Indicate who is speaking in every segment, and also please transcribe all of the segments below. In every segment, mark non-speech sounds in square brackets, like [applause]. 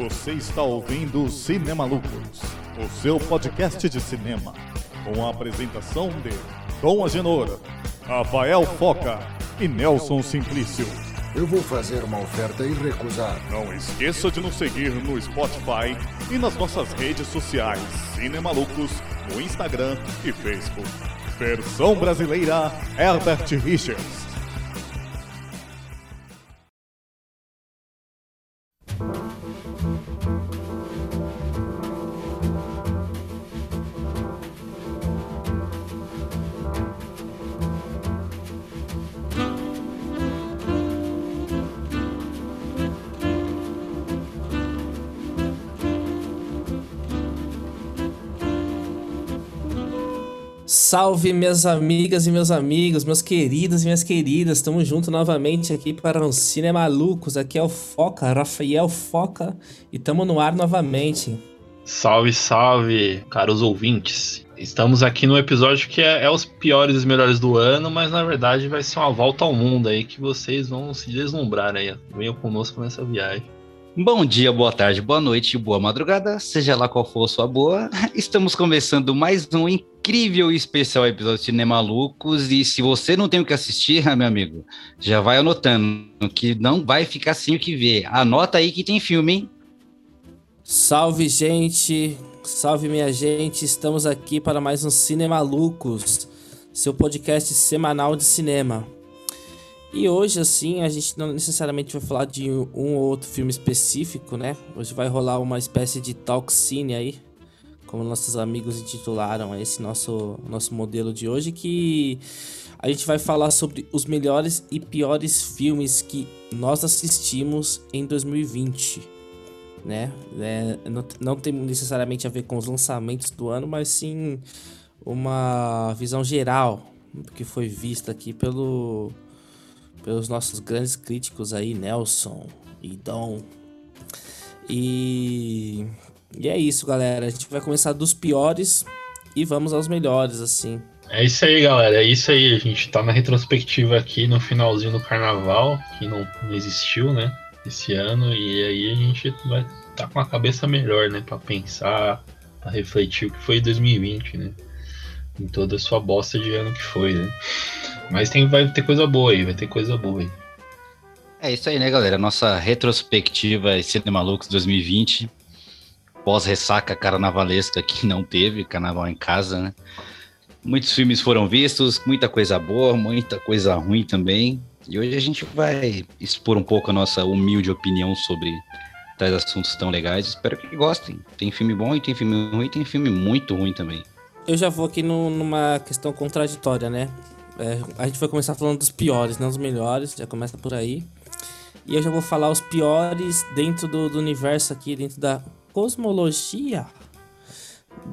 Speaker 1: Você está ouvindo Cinema Lucros, o seu podcast de cinema, com a apresentação de Dom Agenor, Rafael Foca e Nelson Simplício.
Speaker 2: Eu vou fazer uma oferta irrecusável.
Speaker 1: Não esqueça de nos seguir no Spotify e nas nossas redes sociais Cinema Lucros, no Instagram e Facebook. Versão brasileira Herbert Richards.
Speaker 3: Salve, minhas amigas e meus amigos, meus queridos e minhas queridas. Estamos juntos novamente aqui para um Cinema Malucos. Aqui é o Foca, Rafael Foca, e estamos no ar novamente.
Speaker 4: Salve, salve, caros ouvintes. Estamos aqui no episódio que é, é os piores e melhores do ano, mas na verdade vai ser uma volta ao mundo aí que vocês vão se deslumbrar aí. Venham conosco nessa viagem.
Speaker 5: Bom dia, boa tarde, boa noite, boa madrugada, seja lá qual for a sua boa. Estamos começando mais um incrível e especial episódio de Cinema Malucos. E se você não tem o que assistir, [laughs] meu amigo, já vai anotando que não vai ficar sem o que ver. Anota aí que tem filme, hein?
Speaker 3: Salve, gente! Salve, minha gente! Estamos aqui para mais um Cinema Malucos, seu podcast semanal de cinema. E hoje, assim, a gente não necessariamente vai falar de um ou outro filme específico, né? Hoje vai rolar uma espécie de talk cine aí, como nossos amigos intitularam esse nosso, nosso modelo de hoje, que a gente vai falar sobre os melhores e piores filmes que nós assistimos em 2020, né? É, não, não tem necessariamente a ver com os lançamentos do ano, mas sim uma visão geral que foi vista aqui pelo pelos nossos grandes críticos aí, Nelson e Dom. E, e é isso, galera. A gente vai começar dos piores e vamos aos melhores, assim.
Speaker 4: É isso aí, galera. É isso aí. A gente tá na retrospectiva aqui no finalzinho do carnaval, que não, não existiu, né? Esse ano. E aí a gente vai tá com a cabeça melhor, né? Pra pensar, pra refletir o que foi 2020, né? Em toda a sua bosta de ano que foi, né? Mas tem, vai ter coisa boa aí, vai ter coisa boa aí.
Speaker 5: É isso aí, né, galera? Nossa retrospectiva Cinema Lux 2020. Pós-ressaca carnavalesca que não teve, carnaval em casa, né? Muitos filmes foram vistos, muita coisa boa, muita coisa ruim também. E hoje a gente vai expor um pouco a nossa humilde opinião sobre tais assuntos tão legais. Espero que gostem. Tem filme bom e tem filme ruim, e tem filme muito ruim também.
Speaker 3: Eu já vou aqui no, numa questão contraditória, né? É, a gente vai começar falando dos piores, não dos melhores, já começa por aí. E eu já vou falar os piores dentro do, do universo aqui, dentro da cosmologia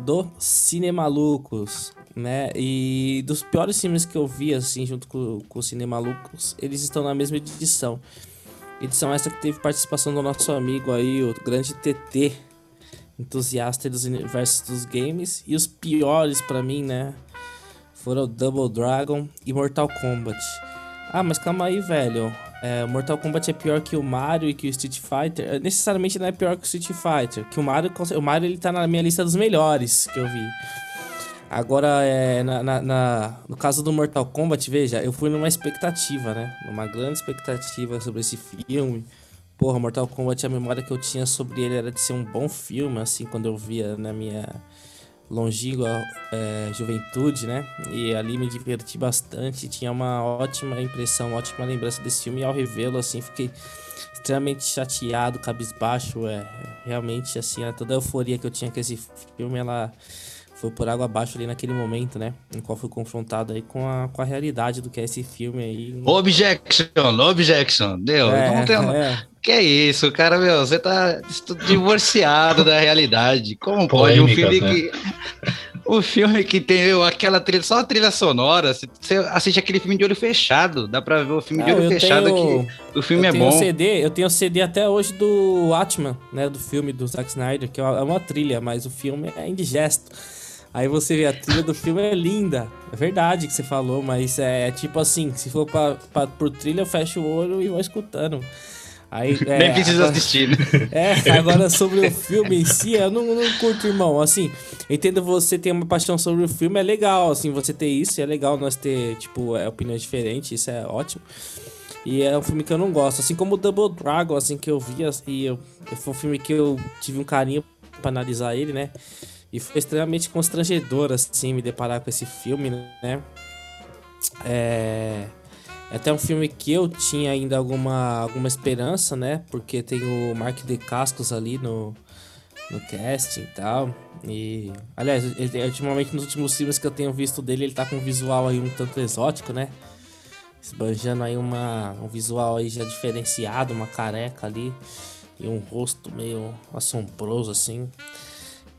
Speaker 3: do Cinemalucos, né? E dos piores filmes que eu vi, assim, junto com, com o Cinemalucos, eles estão na mesma edição. Edição essa que teve participação do nosso amigo aí, o grande TT, entusiasta dos universos dos games. E os piores para mim, né? Foram Double Dragon e Mortal Kombat. Ah, mas calma aí, velho. É, Mortal Kombat é pior que o Mario e que o Street Fighter. É, necessariamente não é pior que o Street Fighter. Que o Mario, o Mario ele tá na minha lista dos melhores que eu vi. Agora, é, na, na, na, no caso do Mortal Kombat, veja, eu fui numa expectativa, né? Numa grande expectativa sobre esse filme. Porra, Mortal Kombat, a memória que eu tinha sobre ele era de ser um bom filme, assim, quando eu via na minha longínqua é, juventude, né? E ali me diverti bastante, tinha uma ótima impressão, uma ótima lembrança desse filme. E ao revê-lo, assim, fiquei extremamente chateado, cabisbaixo. É, realmente, assim, toda a euforia que eu tinha com esse filme, ela foi por água abaixo ali naquele momento, né? Em qual fui confrontado aí com a, com a realidade do que é esse filme aí.
Speaker 5: Objection, objection. Deu, é, não tem... [laughs] É. Que é isso, cara, meu, você tá divorciado da realidade. Como pode um filme né? que... O [laughs] filme que tem aquela trilha, só a trilha sonora, você assiste aquele filme de olho fechado, dá pra ver o filme de olho fechado tenho, que o filme é bom.
Speaker 3: CD, eu tenho CD até hoje do Atman, né, do filme do Zack Snyder, que é uma trilha, mas o filme é indigesto. Aí você vê a trilha do filme é linda. É verdade que você falou, mas é, é tipo assim, se for pra, pra, por trilha, eu fecho o olho e vou escutando. Aí, [laughs] é,
Speaker 5: Nem precisa
Speaker 3: agora-
Speaker 5: assistir, né? [laughs]
Speaker 3: É, agora sobre o filme em si, eu não, não curto, irmão. Assim, entendo você ter uma paixão sobre o filme, é legal, assim, você ter isso, é legal nós ter, tipo, é, opiniões diferentes, isso é ótimo. E é um filme que eu não gosto, assim como o Double Dragon, assim, que eu vi, assim, eu, foi um filme que eu tive um carinho pra analisar ele, né? E foi extremamente constrangedor, assim, me deparar com esse filme, né? É... Até um filme que eu tinha ainda alguma, alguma esperança, né? Porque tem o Mark de Cascos ali no, no casting e tal. E. Aliás, ele, ultimamente nos últimos filmes que eu tenho visto dele, ele tá com um visual aí um tanto exótico, né? Esbanjando aí uma, um visual aí já diferenciado, uma careca ali. E um rosto meio assombroso, assim.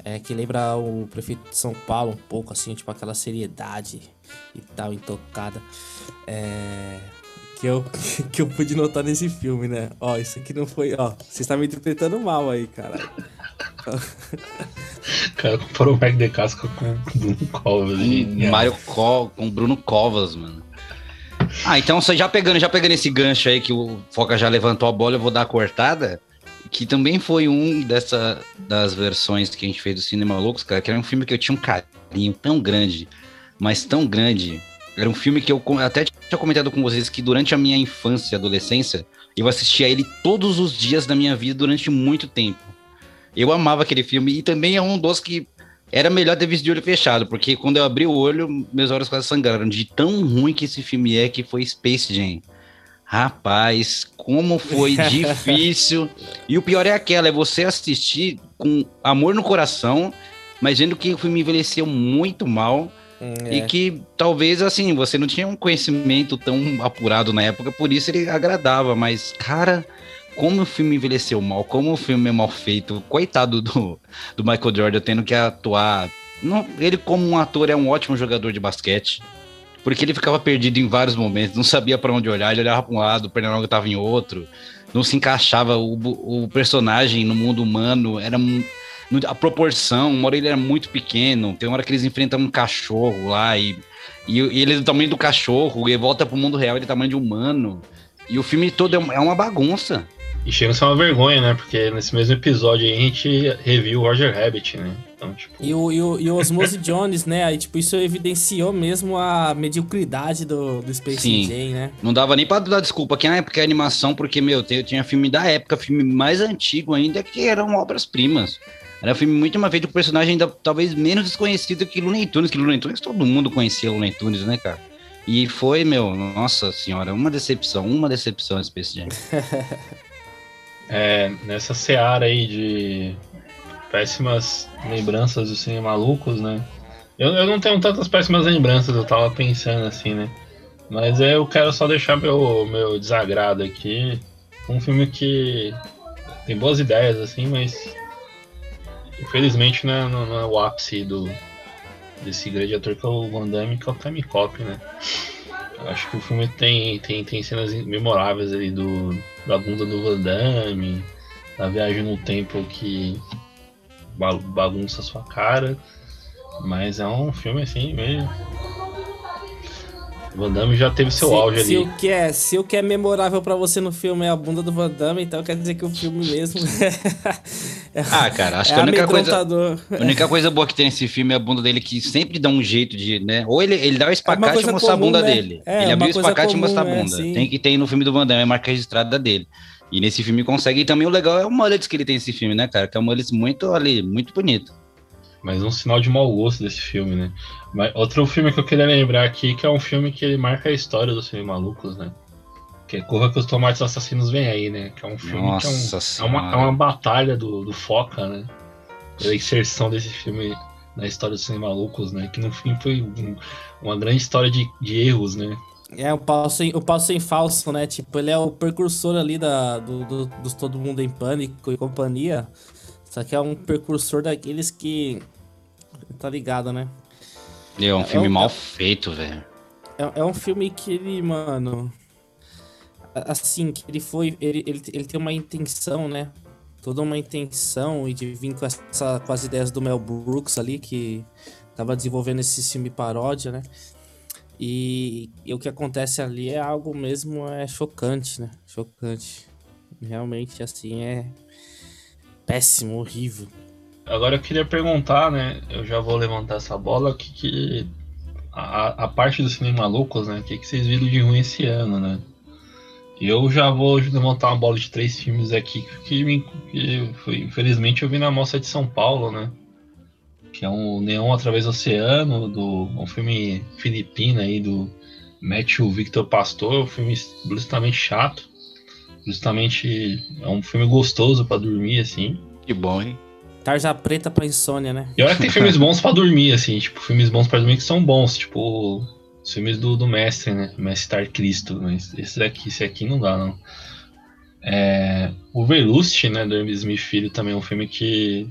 Speaker 3: É, que lembra o prefeito de São Paulo um pouco, assim, tipo aquela seriedade e tal, intocada. É, que, eu, [laughs] que eu pude notar nesse filme, né? Ó, isso aqui não foi. Ó, você está me interpretando mal aí, cara.
Speaker 4: O cara comparou o Mac de Casca com o Bruno Covas.
Speaker 5: Com. Mário Co com Bruno Covas, mano. Ah, então só já pegando, já pegando esse gancho aí que o Foca já levantou a bola, eu vou dar a cortada. Que também foi um dessa das versões que a gente fez do Cinema Loucos, cara, que era um filme que eu tinha um carinho tão grande, mas tão grande. Era um filme que eu até tinha comentado com vocês que durante a minha infância e adolescência, eu assistia ele todos os dias da minha vida durante muito tempo. Eu amava aquele filme e também é um dos que era melhor ter visto de olho fechado, porque quando eu abri o olho, meus olhos quase sangraram de tão ruim que esse filme é que foi Space Jam. Rapaz, como foi [laughs] difícil. E o pior é aquela, é você assistir com amor no coração, mas vendo que o filme envelheceu muito mal e
Speaker 3: É.
Speaker 5: que talvez assim, você não tinha um conhecimento tão apurado na época, por isso ele agradava, mas cara, como o filme envelheceu mal, como o filme é mal feito, coitado do, do Michael Jordan tendo que atuar. Não, ele, como um ator, é um ótimo jogador de basquete. Porque ele ficava perdido em vários momentos, não sabia para onde olhar, ele olhava para um lado, o Pernambuco estava em outro, não se encaixava o, o personagem no mundo humano, era a proporção, uma hora ele era muito pequeno, tem uma hora que eles enfrentam um cachorro lá e, e, e ele é do tamanho do cachorro, e volta pro mundo real, ele é do tamanho de humano. E o filme todo é uma- é uma bagunça.
Speaker 4: E chega a ser uma vergonha, né? Porque nesse mesmo episódio aí a gente reviu o Roger Rabbit, né? Então, tipo.
Speaker 3: E o, e, o, e o Osmose [laughs] Jones, né? Aí, tipo, isso evidenciou mesmo a mediocridade do, do Space
Speaker 5: Sim.
Speaker 3: Jam, né?
Speaker 5: Não dava nem pra dar desculpa que na época é animação, porque, meu, tem- tinha filme da época, filme mais antigo ainda, que eram obras-primas. Era um filme muito mais feito com personagem ainda talvez menos desconhecido que Looney Tunes, que Looney Tunes todo mundo conhecia Looney Tunes, né, cara? E foi, meu, nossa senhora, uma decepção, uma decepção esse Space Jam. [laughs]
Speaker 4: É, nessa seara aí de péssimas lembranças do cinema malucos, né? Eu, eu não tenho tantas péssimas lembranças, eu tava pensando assim, né? Mas eu quero só deixar meu, meu desagrado aqui. Um filme que tem boas ideias, assim, mas infelizmente não é, não é o ápice do, desse grande ator que é o Van Damme, que é o Time Cop, né? Acho que o filme tem, tem, tem cenas memoráveis ali do, da bunda do Van Damme, da viagem no tempo que ba- bagunça sua cara. Mas é um filme assim meio. O Van Damme já teve seu
Speaker 3: se,
Speaker 4: auge
Speaker 3: se
Speaker 4: ali.
Speaker 3: o que é, se o que é memorável pra você no filme é a bunda do Van Damme, então quer dizer que o filme mesmo é,
Speaker 5: Ah, cara, acho
Speaker 3: é
Speaker 5: que a única coisa. A única coisa boa que tem nesse filme é a bunda dele, que sempre dá um jeito de, né? Ou ele, ele dá o espacate
Speaker 3: coisa
Speaker 5: e mostra
Speaker 3: comum,
Speaker 5: a bunda
Speaker 3: né?
Speaker 5: dele.
Speaker 3: É,
Speaker 5: ele
Speaker 3: uma
Speaker 5: abriu o
Speaker 3: coisa
Speaker 5: espacate e mostra a
Speaker 3: comum, é,
Speaker 5: bunda. tem que ter no filme do Van Damme, é a marca registrada dele. E nesse filme consegue. E também o legal é o mullets que ele tem nesse filme, né, cara? Que é um mullets muito ali, muito bonito.
Speaker 4: Mas um sinal de mau gosto desse filme, né? Mas outro filme que eu queria lembrar aqui, que é um filme que ele marca a história dos filmes malucos, né? Que é Corra que os Tomates Assassinos Vêm Aí, né? Que é um filme
Speaker 5: Nossa
Speaker 4: que é, um- é uma, é uma batalha do, do Foca, né? Pela inserção desse filme na história dos filmes malucos, né? Que no fim foi um- uma grande história de, de erros, né?
Speaker 3: É, o pau, sem, o pau sem falso, né? Tipo, ele é o precursor ali da, do, do, dos Todo Mundo em Pânico e companhia. Só que é um precursor daqueles que. Tá ligado, né?
Speaker 5: É um
Speaker 3: É
Speaker 5: filme
Speaker 3: um-
Speaker 5: mal feito, velho.
Speaker 3: É, é um filme que ele, mano. Assim, que ele foi. Ele, ele, ele tem uma intenção, né? Toda uma intenção e de vir com, essa, com as ideias do Mel Brooks ali, que tava desenvolvendo esse filme paródia, né? E, e o que acontece ali é algo mesmo é chocante, né? Chocante. Realmente, assim, é péssimo, horrível.
Speaker 4: Agora eu queria perguntar, né? Eu já vou levantar essa bola, que, que a, a parte do cinema malucos, né? O que, que vocês viram de ruim esse ano, né? Eu já vou levantar uma bola de três filmes aqui que, que foi, infelizmente eu vi na Mostra de São Paulo, né? Que é um Neon Através do Oceano, do, um filme filipino aí do Matthew Victor Pastor, um filme justamente chato. Justamente é um filme gostoso para dormir, assim.
Speaker 5: Que bom, hein?
Speaker 3: Tarja preta pra insônia, né?
Speaker 4: E olha que tem [laughs] filmes bons para dormir, assim, tipo, filmes bons para dormir que são bons, tipo, os filmes do, do mestre, né? Mestre Tar Cristo, mas esse daqui, esse aqui não dá, não. É, o Verlust, né, do Hermes Smith Filho, também é um filme que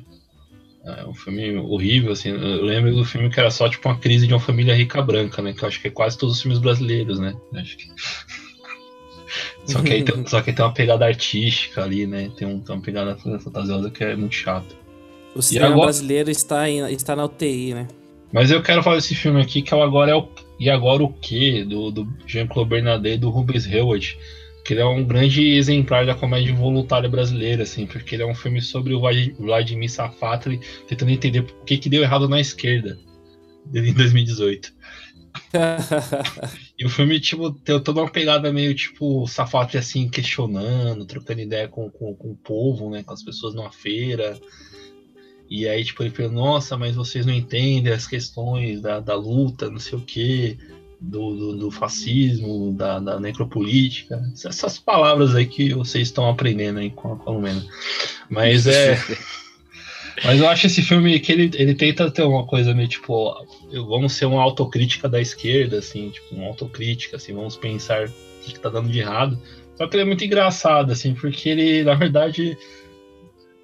Speaker 4: é um filme horrível, assim. Eu lembro do filme que era só tipo uma crise de uma família rica branca, né? Que eu acho que é quase todos os filmes brasileiros, né? Acho que... só, que aí tem, [laughs] só que tem uma pegada artística ali, né? Tem, um, tem uma pegada fantasiosa que é muito chato.
Speaker 3: O cinema agora... brasileiro está, em, está na UTI, né?
Speaker 4: Mas eu quero falar desse filme aqui, que é o Agora é o E Agora o Quê? Do, do Jean-Claude Bernardet e do Rubens Heward. Que ele é um grande exemplar da comédia voluntária brasileira, assim, porque ele é um filme sobre o Vladimir Safatli tentando entender o que, que deu errado na esquerda [laughs] em 2018. [laughs] e o filme, tipo, tem toda uma pegada meio, tipo, Safatli, assim, questionando, trocando ideia com, com, com o povo, né, com as pessoas numa feira. E aí, tipo, ele fala, nossa, mas vocês não entendem as questões da, da luta, não sei o quê, do, do, do fascismo, da, da, necropolítica. Essas palavras aí que vocês estão aprendendo aí com a Colomena. Mas é. Mas eu acho esse filme que ele, ele tenta ter uma coisa meio tipo, vamos ser uma autocrítica da esquerda, assim, tipo, uma autocrítica, assim, vamos pensar o que, que tá dando de errado. Só que ele é muito engraçado, assim, porque ele, na verdade,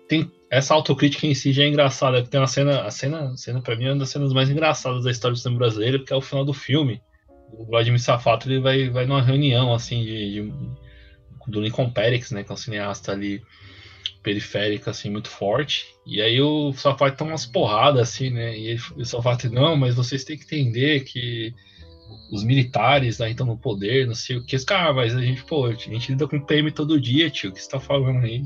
Speaker 4: tem essa autocrítica em si já é engraçada. Tem uma cena, a cena, a cena para mim é uma das cenas mais engraçadas da história do cinema brasileiro, que é o final do filme. O Vladimir Safato ele vai, vai numa reunião assim de, de do Lincoln Perix, né, que é um cineasta ali periférico assim muito forte. E aí o Safato toma umas porradas assim, né? E ele, o Safato não, mas vocês têm que entender que os militares aí estão no poder, não sei o que. Cara, ah, mas a gente, pô, a gente lida com PM todo dia, tio. O que você tá falando aí?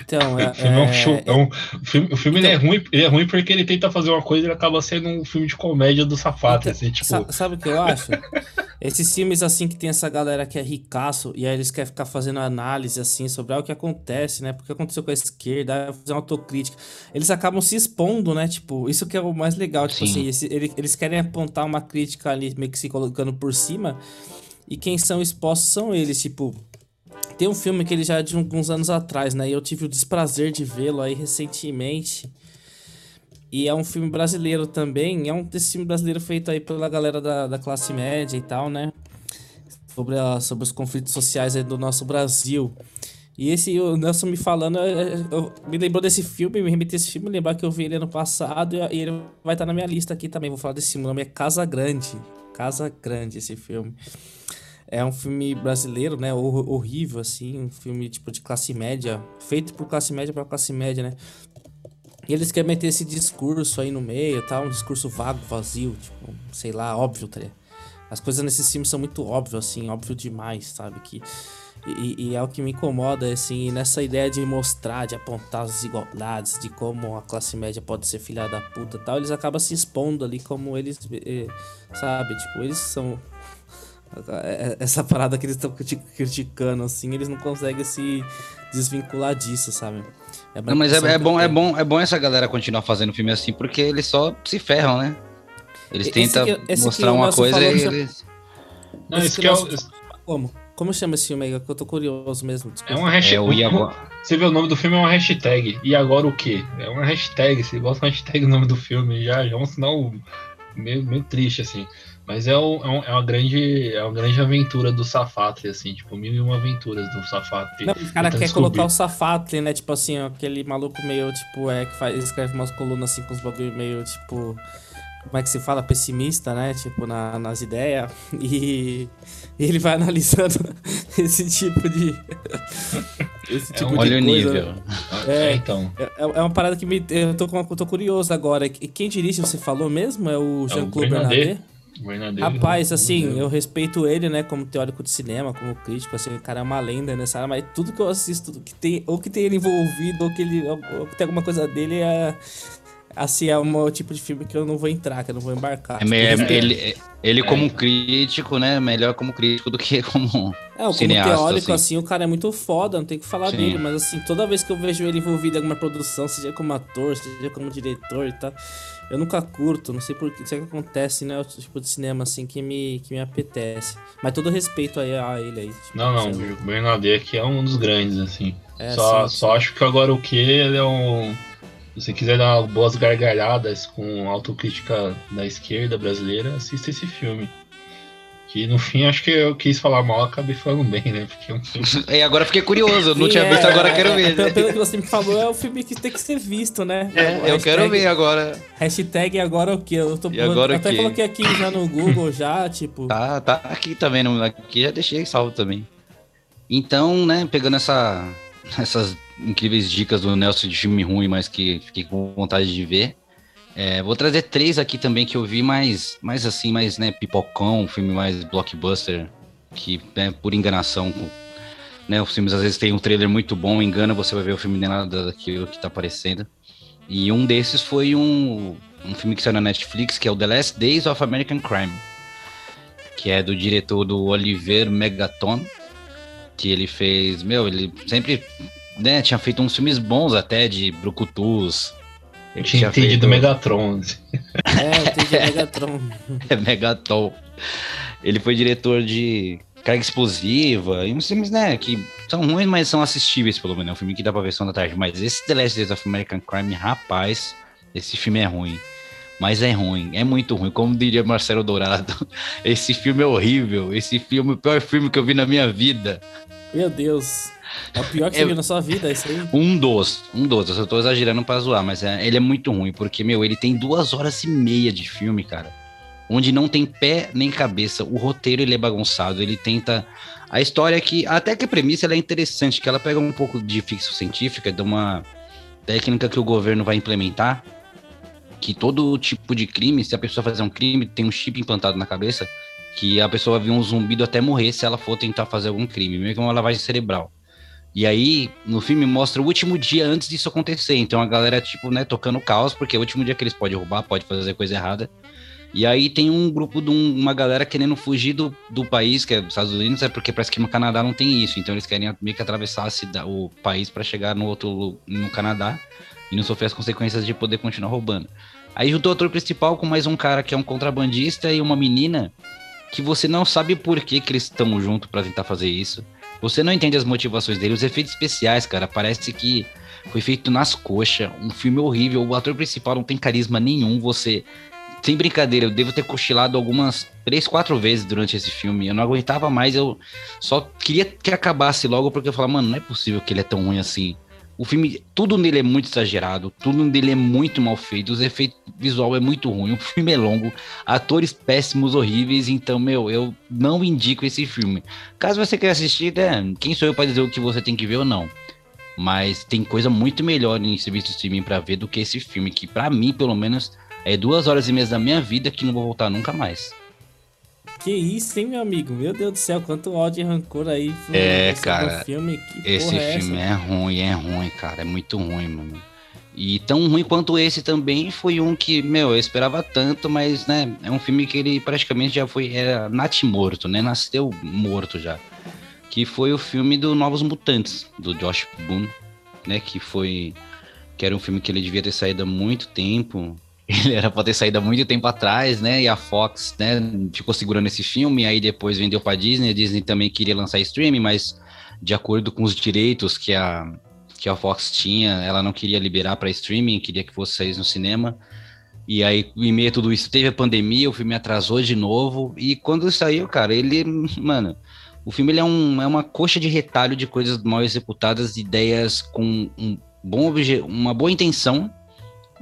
Speaker 3: Então, é, [laughs]
Speaker 4: o filme é, um show, é um, o filme, o filme então, ele é ruim, ele é ruim porque ele tenta fazer uma coisa e ele acaba sendo um filme de comédia do safado, então, assim, tipo...
Speaker 3: Sabe o que eu acho? [laughs] Esses filmes assim que tem essa galera que é ricaço e aí eles querem ficar fazendo análise assim sobre ah, o que acontece, né? Porque aconteceu com a esquerda, fazer uma autocrítica. Eles acabam se expondo, né? Tipo, isso que é o mais legal, tipo Sim. assim, esse, eles querem apontar uma crítica ali meio que se colocando por cima e quem são expostos são eles, tipo, tem um filme que ele já é de alguns anos atrás, né? E eu tive o desprazer de vê-lo aí recentemente. E é um filme brasileiro também. É um desse filme brasileiro feito aí pela galera da, da classe média e tal, né? Sobre, a, sobre os conflitos sociais aí do nosso Brasil. E esse, o Nelson me falando, eu, eu, me lembrou desse filme, me remeteu esse filme, lembrar que eu vi ele ano passado e ele vai estar na minha lista aqui também. Vou falar desse filme, o nome é Casa Grande. Casa Grande, esse filme. É um filme brasileiro, né? Horrível, assim. Um filme, tipo, de classe média. Feito por classe média para classe média, né? E eles querem meter esse discurso aí no meio, tá? Um discurso vago, vazio, tipo, sei lá, óbvio, tá As coisas nesses filmes são muito óbvias, assim, óbvio demais, sabe? Que, e, e, é o que me incomoda, assim, nessa ideia de mostrar, de apontar as desigualdades, de como a classe média pode ser filha da puta e tal, eles acabam se expondo ali como eles, eh, sabe? Tipo, eles são essa parada que eles estão criticando, assim, eles não conseguem se desvincular disso, sabe?
Speaker 5: É não, mas é, é bom, é, bom, é bom essa galera continuar fazendo filme assim, porque eles só se ferram, né? Eles tentam mostrar uma coisa e eles.
Speaker 3: Não, esse que é o... Como? Como chama esse filme aí? Que eu tô curioso mesmo.
Speaker 4: Desculpa. É uma hashtag. É o e agora... [laughs] Você vê o nome do filme é uma hashtag. E agora o quê? É uma hashtag. Você bota uma hashtag no nome do filme já, já é um sinal meio, meio triste, assim. Mas é, é, um, é, uma grande, é uma grande aventura do Safatli, assim, tipo, mil e uma aventuras do Safatli.
Speaker 3: Não, o cara quer colocar o Safatli, né? Tipo assim, aquele maluco meio, tipo, é, que faz, escreve umas colunas assim com os bagulho meio, tipo. Como é que se fala? Pessimista, né? Tipo, na, nas ideias. [laughs] E, e, ele vai analisando [laughs] esse tipo de. [laughs]
Speaker 5: esse é tipo é um, de olha o nível.
Speaker 3: É, é então. É, é, uma parada que me. Eu tô, eu tô curioso agora. Quem dirige, você falou mesmo? É o Jean-Claude Bernardet?
Speaker 4: Bernadette,
Speaker 3: Rapaz, assim, eu respeito ele, né, como teórico de cinema, como crítico, assim, o cara é uma lenda nessa área, mas tudo que eu assisto que tem, ou que tem ele envolvido, ou que ele, ou que tem alguma coisa dele, é, assim, é um tipo de filme que eu não vou entrar, que eu não vou embarcar.
Speaker 5: É,
Speaker 3: Tipo,
Speaker 5: me- é- ele, ele como crítico, né? Melhor como crítico do que como.
Speaker 3: É, como
Speaker 5: cineasta,
Speaker 3: teórico,
Speaker 5: assim.
Speaker 3: assim. o cara é muito foda, não tem o que falar
Speaker 5: Sim.
Speaker 3: dele, mas assim, toda vez que eu vejo ele envolvido em alguma produção, seja como ator, seja como diretor e tal, eu nunca curto, não sei por que, sei o que acontece, né, o tipo de cinema assim que me, que me apetece. Mas todo respeito aí a ele aí. tipo,
Speaker 4: Não, não, o Bernadette aqui é um dos grandes, assim.
Speaker 3: É,
Speaker 4: só,
Speaker 3: sim,
Speaker 4: só acho que agora o que ele é um. Se você quiser dar boas gargalhadas com autocrítica da esquerda brasileira, assista esse filme. Que no fim acho que eu quis falar mal, acabei falando bem, né? Porque é um filme.
Speaker 5: E [laughs] agora eu fiquei curioso, eu não
Speaker 3: Sim,
Speaker 5: tinha
Speaker 3: é,
Speaker 5: visto, agora
Speaker 3: é,
Speaker 5: quero
Speaker 3: é,
Speaker 5: ver.
Speaker 3: Pelo,
Speaker 5: né?
Speaker 3: pelo que você me falou, é o filme que tem que ser visto, né?
Speaker 5: É, eu quero
Speaker 3: Hashtag-
Speaker 5: ver agora.
Speaker 3: Hashtag agora o quê? Eu tô,
Speaker 5: E agora
Speaker 3: eu
Speaker 5: o
Speaker 3: até
Speaker 5: quê?
Speaker 3: coloquei aqui já no Google, já, [laughs] tipo.
Speaker 5: Tá, tá aqui também, aqui já deixei salvo também. Então, né, pegando essa, essas incríveis dicas do Nelson de filme ruim, mas que fiquei com vontade de ver. é, vou trazer três aqui também que eu vi mais, mais assim, mais, né, pipocão, filme mais blockbuster, que, né, por enganação, né, os filmes às vezes tem um trailer muito bom, engana, você vai ver o filme nem nada daquilo que tá aparecendo. E um desses foi um, um filme que saiu na Netflix, que é o The Last Days of American Crime que é do diretor do Oliver Megaton, que ele fez, meu, ele sempre, né, tinha feito uns filmes bons até de Brucutus.
Speaker 4: Eu
Speaker 5: Ele
Speaker 4: tinha entendido
Speaker 5: feito-
Speaker 4: Megatron. assim. [laughs]
Speaker 3: É, entendi Megatron. [laughs]
Speaker 5: é Megaton. Ele foi diretor de Carga Explosiva e uns filmes, né, que são ruins, mas são assistíveis, pelo menos. É um filme que dá pra ver só da tarde. Mas esse The Last Days of American Crime, rapaz, esse filme é ruim. Mas é ruim, é muito ruim. Como diria Marcelo Dourado, [laughs] esse filme é horrível. Esse filme é o pior filme que eu vi na minha vida.
Speaker 3: Meu Deus. É o pior que você
Speaker 5: É-
Speaker 3: viu na sua vida, isso aí.
Speaker 5: Um dos, um dos. Eu só tô exagerando pra zoar, mas é- ele é muito ruim, porque, meu, ele tem duas horas e meia de filme, cara. Onde não tem pé nem cabeça. O roteiro, ele é bagunçado. Ele tenta... A história que... Até que a premissa, ela é interessante, que ela pega um pouco de ficção científica, de uma técnica que o governo vai implementar, que todo tipo de crime, se a pessoa fazer um crime, tem um chip implantado na cabeça, que a pessoa vai um zumbido até morrer se ela for tentar fazer algum crime, meio que uma lavagem cerebral. E aí, no filme, mostra o último dia antes disso acontecer. Então a galera, tipo, né, tocando caos, porque é o último dia que eles podem roubar, pode fazer coisa errada. E aí tem um grupo de um- uma galera querendo fugir do, do país, que é dos Estados Unidos, é porque parece que no Canadá não tem isso. Então eles querem meio que atravessar a cida- o país para chegar no outro no Canadá e não sofrer as consequências de poder continuar roubando. Aí juntou o ator principal com mais um cara que é um contrabandista e uma menina que você não sabe por que, que eles estão junto para tentar fazer isso. Você não entende as motivações dele, os efeitos especiais, cara, parece que foi feito nas coxas, um filme horrível, o ator principal não tem carisma nenhum, você sem brincadeira, eu devo ter cochilado algumas três, quatro vezes durante esse filme. Eu não aguentava mais, eu só queria que acabasse logo, porque eu falava, mano, não é possível que ele é tão ruim assim. O filme, tudo nele é muito exagerado, tudo nele é muito mal feito, os efeitos visual é muito ruim, o filme é longo, atores péssimos, horríveis, então, meu, eu não indico esse filme. Caso você queira assistir, né, quem sou eu para dizer o que você tem que ver ou não? Mas tem coisa muito melhor em serviço de streaming para ver do que esse filme, que para mim, pelo menos, é duas horas e meia da minha vida que não vou voltar nunca mais.
Speaker 3: Que isso, hein, meu amigo? Meu Deus do céu, quanto ódio e rancor aí.
Speaker 5: É, cara,
Speaker 3: Filme.
Speaker 5: Esse
Speaker 3: é
Speaker 5: filme é ruim, é ruim, cara. É muito ruim, mano. E tão ruim quanto esse também foi um que, meu, eu esperava tanto, mas, né, é um filme que ele praticamente já foi, era natimorto, né? Nasceu morto já. Que foi o filme do Novos Mutantes, do Josh Boone, né? Que foi. Que era um filme que ele devia ter saído há muito tempo. [laughs] Ele era pra ter saído há muito tempo atrás, né? E a Fox, né, ficou segurando esse filme, aí depois vendeu pra Disney. A Disney também queria lançar streaming, mas de acordo com os direitos que a, que a Fox tinha, ela não queria liberar para streaming, queria que fosse sair no cinema. E aí, em meio a tudo isso, teve a pandemia, o filme atrasou de novo. E quando saiu, cara, ele, [laughs] mano, o filme ele é, um, é uma coxa de retalho de coisas mal executadas, ideias com um bom obje uma boa intenção,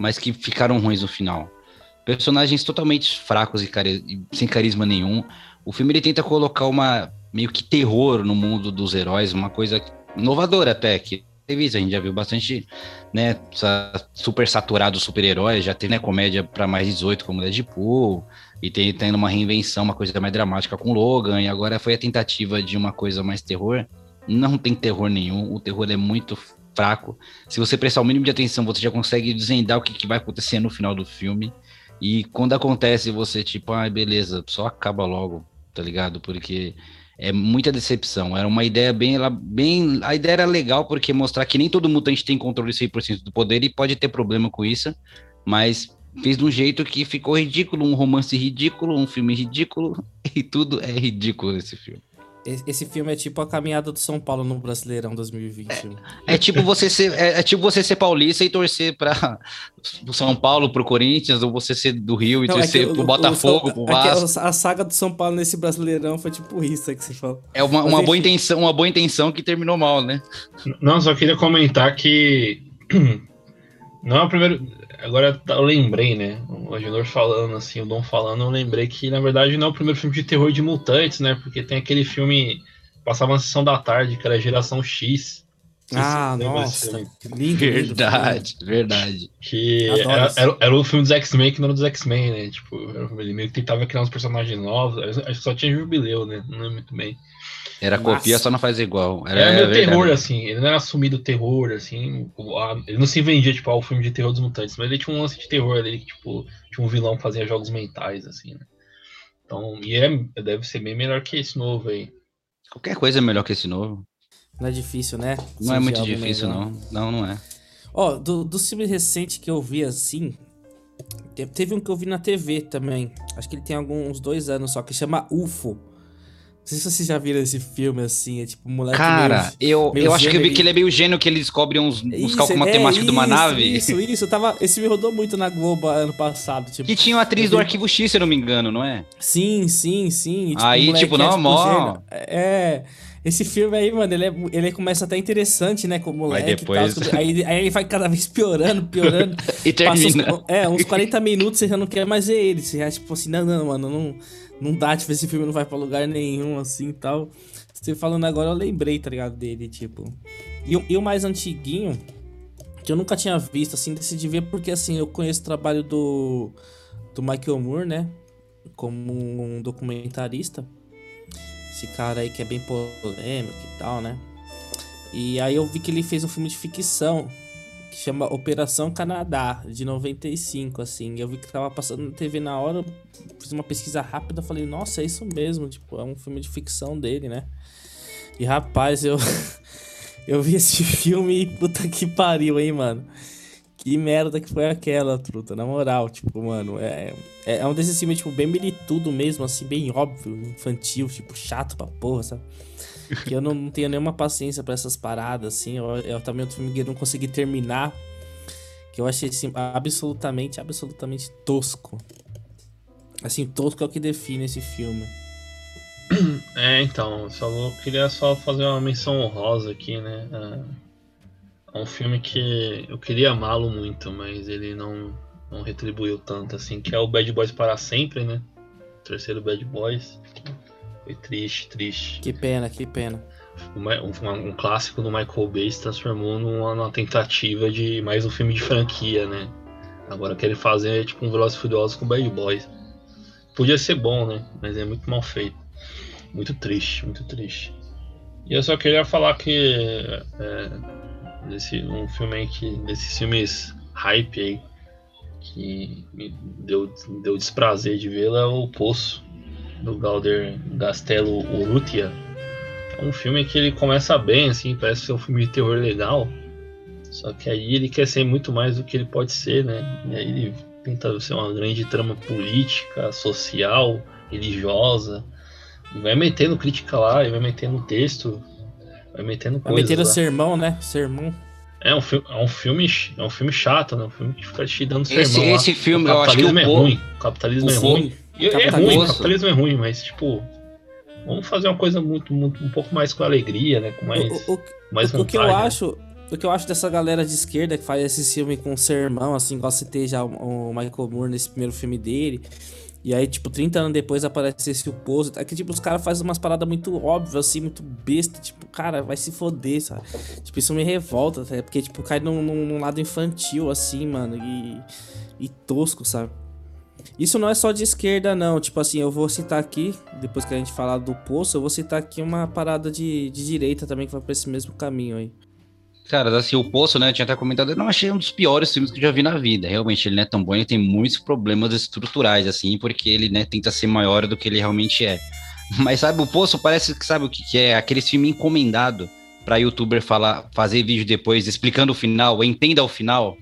Speaker 5: mas que ficaram ruins no final. Personagens totalmente fracos e, cari sem carisma nenhum. O filme ele tenta colocar uma meio que terror no mundo dos heróis, uma coisa inovadora até, que visto. A gente já viu bastante, né, super saturado super-heróis, já teve né, comédia para mais 18 como Deadpool, e tem tendo uma reinvenção, uma coisa mais dramática com Logan, e agora foi a tentativa de uma coisa mais terror. Não tem terror nenhum, o terror é muito fraco. Se você prestar o mínimo de atenção, você já consegue desvendar o que, que vai acontecer no final do filme. E quando acontece, você, tipo, ah, beleza, só acaba logo, tá ligado? Porque é muita decepção. Era uma ideia bem, bem. A ideia era legal porque mostrar que nem todo mutante tem controle 100% do poder e pode ter problema com isso, mas fez de um jeito que ficou ridículo, um romance ridículo, um filme ridículo, [laughs] e tudo é ridículo nesse filme.
Speaker 3: Esse filme é tipo a caminhada do São Paulo no Brasileirão 2020.
Speaker 5: É, é tipo você ser, é, é, tipo você ser paulista e torcer para o São Paulo, pro Corinthians, ou você ser do Rio e Não, é torcer é pro Botafogo, o, pro é Vasco.
Speaker 3: a saga do São Paulo nesse Brasileirão foi tipo isso que você falou.
Speaker 5: É uma, uma boa intenção, uma boa intenção que terminou mal, né?
Speaker 4: Não, só queria comentar que [clears throat] não é o primeiro Agora eu lembrei, né? O Agenor falando, assim, o Dom falando, eu lembrei que, na verdade, não é o primeiro filme de terror de mutantes, né? Porque tem aquele filme. Passava na sessão da tarde, que era Geração X.
Speaker 3: Ah, nossa.
Speaker 5: Lindo, verdade, lindo verdade.
Speaker 4: Que era, era, era, o filme dos X-Men que não era dos X-Men, né? Tipo, ele meio que tentava criar uns personagens novos. Acho que só tinha jubileu, né? Não lembro muito bem.
Speaker 5: Era Nossa. copia, só não faz igual.
Speaker 4: Era, era meio terror, assim. Ele não era assumido terror, assim. Ele não se vendia, tipo, ao filme de terror dos mutantes, mas ele tinha um lance de terror ali, que, tipo, tinha um vilão que fazia jogos mentais, assim, né? Então, e é, deve ser bem melhor que esse novo aí.
Speaker 5: Qualquer coisa é melhor que esse novo.
Speaker 3: Não é difícil, né?
Speaker 5: Não é muito difícil, melhor. não. Não, não é.
Speaker 3: Ó, do, do filme recente que eu vi, assim, teve um que eu vi na TV também. Acho que ele tem alguns dois anos só, que chama UFO. Não sei se vocês já viram esse filme assim, é tipo moleque.
Speaker 5: Cara, meio, eu, meio eu acho que eu vi que ele é meio gênio que ele descobre uns, uns isso, cálculos é, matemáticos de uma nave.
Speaker 3: Isso, [laughs] isso. Tava, esse me rodou muito na Globo ano passado. Tipo,
Speaker 5: que tinha uma atriz do Arquivo X, se eu não me engano, não é?
Speaker 3: Sim, sim, sim.
Speaker 5: Tipo, aí, tipo, não, é, tipo, mó.
Speaker 3: É. Esse filme aí, mano, ele, é, ele começa até interessante, né? Com o moleque depois... e tal. Aí, aí ele vai cada vez piorando, piorando. [laughs]
Speaker 5: e termina.
Speaker 3: Uns, é, uns 40 minutos você já não quer mais ver ele. Você já, tipo assim, não, não, mano, não, não dá, tipo, esse filme não vai pra lugar nenhum, assim tal. Você falando agora, eu lembrei, tá ligado, dele, tipo. E, e o mais antiguinho, que eu nunca tinha visto, assim, decidi ver porque, assim, eu conheço o trabalho do, do Michael Moore, né? Como um documentarista. Esse cara aí que é bem polêmico e tal, né? E aí eu vi que ele fez um filme de ficção que chama Operação Canadá, de 95, assim. Eu vi que tava passando na TV na hora, fiz uma pesquisa rápida, falei, nossa, é isso mesmo, tipo, é um filme de ficção dele, né? E rapaz, eu [laughs] eu vi esse filme e puta que pariu, hein, mano. Que merda que foi aquela, truta, na moral, tipo, mano, é, é, é um desses filmes, tipo, bem militudo mesmo, assim, bem óbvio, infantil, tipo, chato pra porra, sabe? Que eu não, não tenho nenhuma paciência para essas paradas, assim, eu, eu também outro filme que eu não consegui terminar, que eu achei, assim, absolutamente, absolutamente tosco. Assim, tosco é o que define esse filme.
Speaker 4: É, então, só vou, queria só fazer uma menção honrosa aqui, né? Uh é um filme que eu queria amá-lo muito, mas ele não, não retribuiu tanto assim, que é o Bad Boys para sempre, né? O terceiro Bad Boys. Foi triste, triste.
Speaker 3: Que pena, que pena.
Speaker 4: Um, um clássico do Michael Bay se transformou numa, numa, tentativa de mais um filme de franquia, né? Agora querem fazer tipo um Velozes Furiosos com Bad Boys. Podia ser bom, né? Mas é muito mal feito. Muito triste, muito triste. E eu só queria falar que é, desse um filme aí que desses filmes hype aí que me deu, deu desprazer de vê-lo é o Poço do Galder Gastelo Urrutia. É um filme que ele começa bem, assim, parece ser um filme de terror legal. Só que aí ele quer ser muito mais do que ele pode ser, né? E aí ele tenta ser uma grande trama política, social, religiosa. E vai metendo crítica lá, e vai metendo texto Vai metendo coisa. Vai metendo
Speaker 3: sermão, né? Sermão.
Speaker 4: É um, filme, é um filme, é um filme chato, né? Um filme que fica te dando sermão.
Speaker 5: Esse, esse filme, eu acho que o
Speaker 4: é ruim. O capitalismo é ruim. E, é ruim, o capitalismo é ruim, mas tipo, vamos fazer uma coisa muito, muito um pouco mais com alegria, né? Com mais,
Speaker 3: o, o, mais vontade, o que eu né? acho, o que eu acho dessa galera de esquerda que faz esse filme com sermão, assim, igual citei já o, Michael Moore nesse primeiro filme dele, E aí, tipo, 30 anos depois aparece esse o Poço. É que, tipo, os caras fazem umas paradas muito óbvias, assim, muito besta. Tipo, cara, vai se foder, sabe? Tipo, isso me revolta, tá? Porque, tipo, cai num, num, num lado infantil, assim, mano. E, e tosco, sabe? Isso não é só de esquerda, não. Tipo assim, eu vou citar aqui, depois que a gente falar do Poço, eu vou citar aqui uma parada de, de direita também que vai pra esse mesmo caminho aí.
Speaker 5: Cara, assim, o Poço, né, eu tinha até comentado, eu não achei um dos piores filmes que eu já vi na vida. Realmente, ele não é tão bom, ele tem muitos problemas estruturais, assim, porque ele, né, tenta ser maior do que ele realmente é. Mas, sabe, o Poço parece que sabe o que, que é? Aquele filme encomendado pra youtuber falar, fazer vídeo depois explicando o final, entenda o final.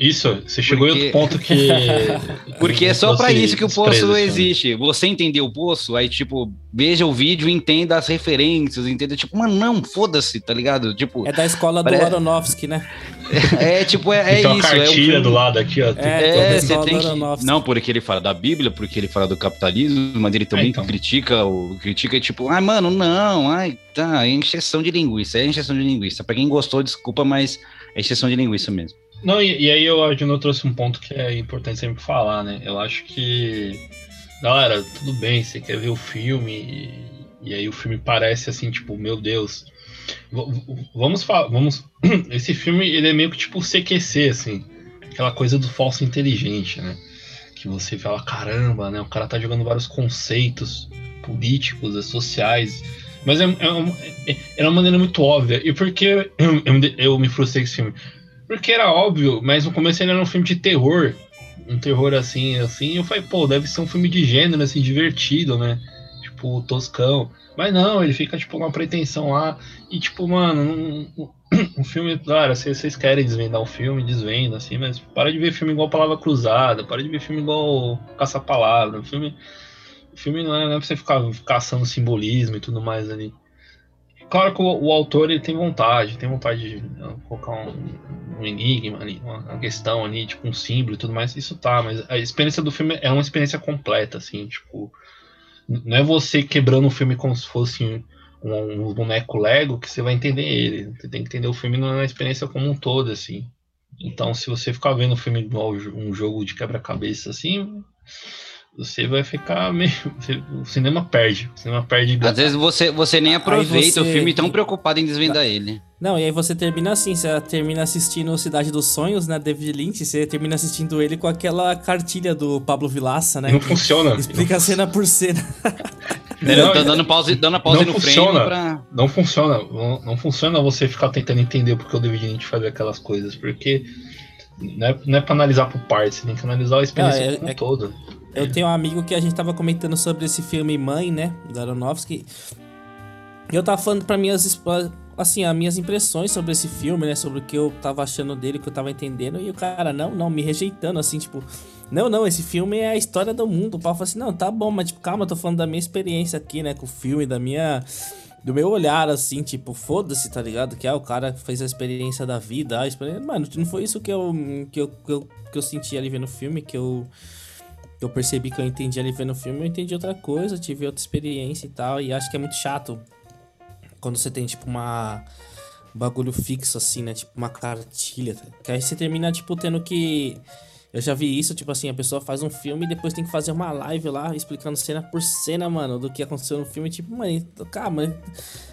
Speaker 4: Isso, você chegou
Speaker 5: Porque-
Speaker 4: em outro ponto que. [laughs]
Speaker 5: Porque é só pra
Speaker 4: você
Speaker 5: isso que o poço
Speaker 4: esse filme.
Speaker 5: existe. Você entendeu o poço, aí, tipo, veja o vídeo e entenda as referências, entenda, tipo, mano, não, foda-se, tá ligado? Tipo,
Speaker 3: É da escola do Aronofsky, né? [laughs]
Speaker 5: é, tipo, é, é
Speaker 4: Tem uma
Speaker 5: isso. É, um
Speaker 4: cartilha
Speaker 5: filme-
Speaker 4: do lado aqui, ó.
Speaker 3: É,
Speaker 4: Tem-
Speaker 3: toda a
Speaker 5: É, você
Speaker 3: escola
Speaker 5: tem
Speaker 3: do
Speaker 5: que. Não porque ele fala da Bíblia, porque ele fala do capitalismo, mas ele também
Speaker 4: É, então.
Speaker 5: critica o. Critica, tipo, ai, mano, não, ai, tá, é encheção de linguiça, é encheção de linguiça. Pra quem gostou, desculpa, mas é encheção de linguiça mesmo.
Speaker 4: Não, e, e aí eu, a trouxe um ponto que é importante sempre falar, né? Eu acho que. Galera, tudo bem, você quer ver o filme e, e aí o filme parece assim, tipo, meu Deus. Vamos falar. Vamos. [clears throat] Esse filme, ele é meio que tipo CQC, assim. Aquela coisa do falso inteligente, né? Que você fala, caramba, né? O cara tá jogando vários conceitos políticos, sociais. Mas é, é, uma- é- é uma maneira muito óbvia. E por que [clears throat] eu, eu, eu me frustrei com esse filme? Porque era óbvio, mas no começo ele era um filme de terror. Um terror assim, assim. Eu falei, pô, deve ser um filme de gênero, assim, divertido, né? Tipo, toscão. Mas não, ele fica, tipo, uma pretensão lá. E, tipo, mano, um, um filme. Cara, se vocês querem desvendar o filme, desvenda, assim, mas para de ver filme igual Palavra Cruzada, para de ver filme igual Caça-Palavra. O filme. Filme não é, não é pra você ficar caçando simbolismo e tudo mais ali. Claro que o, o autor ele tem vontade, tem vontade de né, colocar um, um enigma ali, uma, questão ali, tipo um símbolo e tudo mais, isso tá, mas a experiência do filme é uma experiência completa, assim, tipo, não é você quebrando o filme como se fosse um, um boneco Lego que você vai entender ele, você tem que entender o filme na experiência como um todo, assim. Então, se você ficar vendo o filme igual um jogo de quebra-cabeça, assim, você vai ficar meio. o cinema perde. O cinema perde.
Speaker 5: Às vezes você, você nem aproveita
Speaker 3: você-
Speaker 5: o filme tão preocupado em desvendar ele.
Speaker 3: Não, e aí você termina assim, você termina assistindo Cidade dos Sonhos, né, David Lynch, você termina assistindo ele com aquela cartilha do Pablo Vilaça, né?
Speaker 4: Não funciona.
Speaker 3: Explica cena por cena. [laughs]
Speaker 4: Não,
Speaker 5: Tá dando pause, dando a pause
Speaker 4: não
Speaker 5: no
Speaker 4: funciona.
Speaker 5: frame pra.
Speaker 4: Não funciona. Não, não funciona você ficar tentando entender porque o David Lynch faz aquelas coisas. Porque não é, não é pra analisar por partes, você tem que analisar a experiência
Speaker 3: Não, é-
Speaker 4: como um
Speaker 3: é-
Speaker 4: todo.
Speaker 3: Eu tenho um amigo que a gente tava comentando sobre esse filme Mãe, né, do Aronofsky. E eu tava falando pra mim as, esp- assim, as minhas impressões sobre esse filme, né, sobre o que eu tava achando dele, o que eu tava entendendo. E o cara, não, não, me rejeitando, assim, tipo... Não, não, esse filme é a história do mundo. O Paulo falou assim, não, tá bom, mas tipo, calma, eu tô falando da minha experiência aqui, né, com o filme, da minha... Do meu olhar, assim, tipo, foda-se, tá ligado? Que é o cara que fez a experiência da vida, a experiência... Mano, não foi isso que eu, que eu, que eu, que eu senti ali vendo o filme, que eu eu percebi que eu entendi ali vendo o filme, eu entendi outra coisa, tive outra experiência e tal, e acho que é muito chato quando você tem, tipo, uma um bagulho fixo, assim, né, tipo, uma cartilha, que aí você termina, tipo, tendo que... Eu já vi isso, tipo assim, a pessoa faz um filme e depois tem que fazer uma live lá, explicando cena por cena, mano, do que aconteceu no filme, tipo, mano, calma,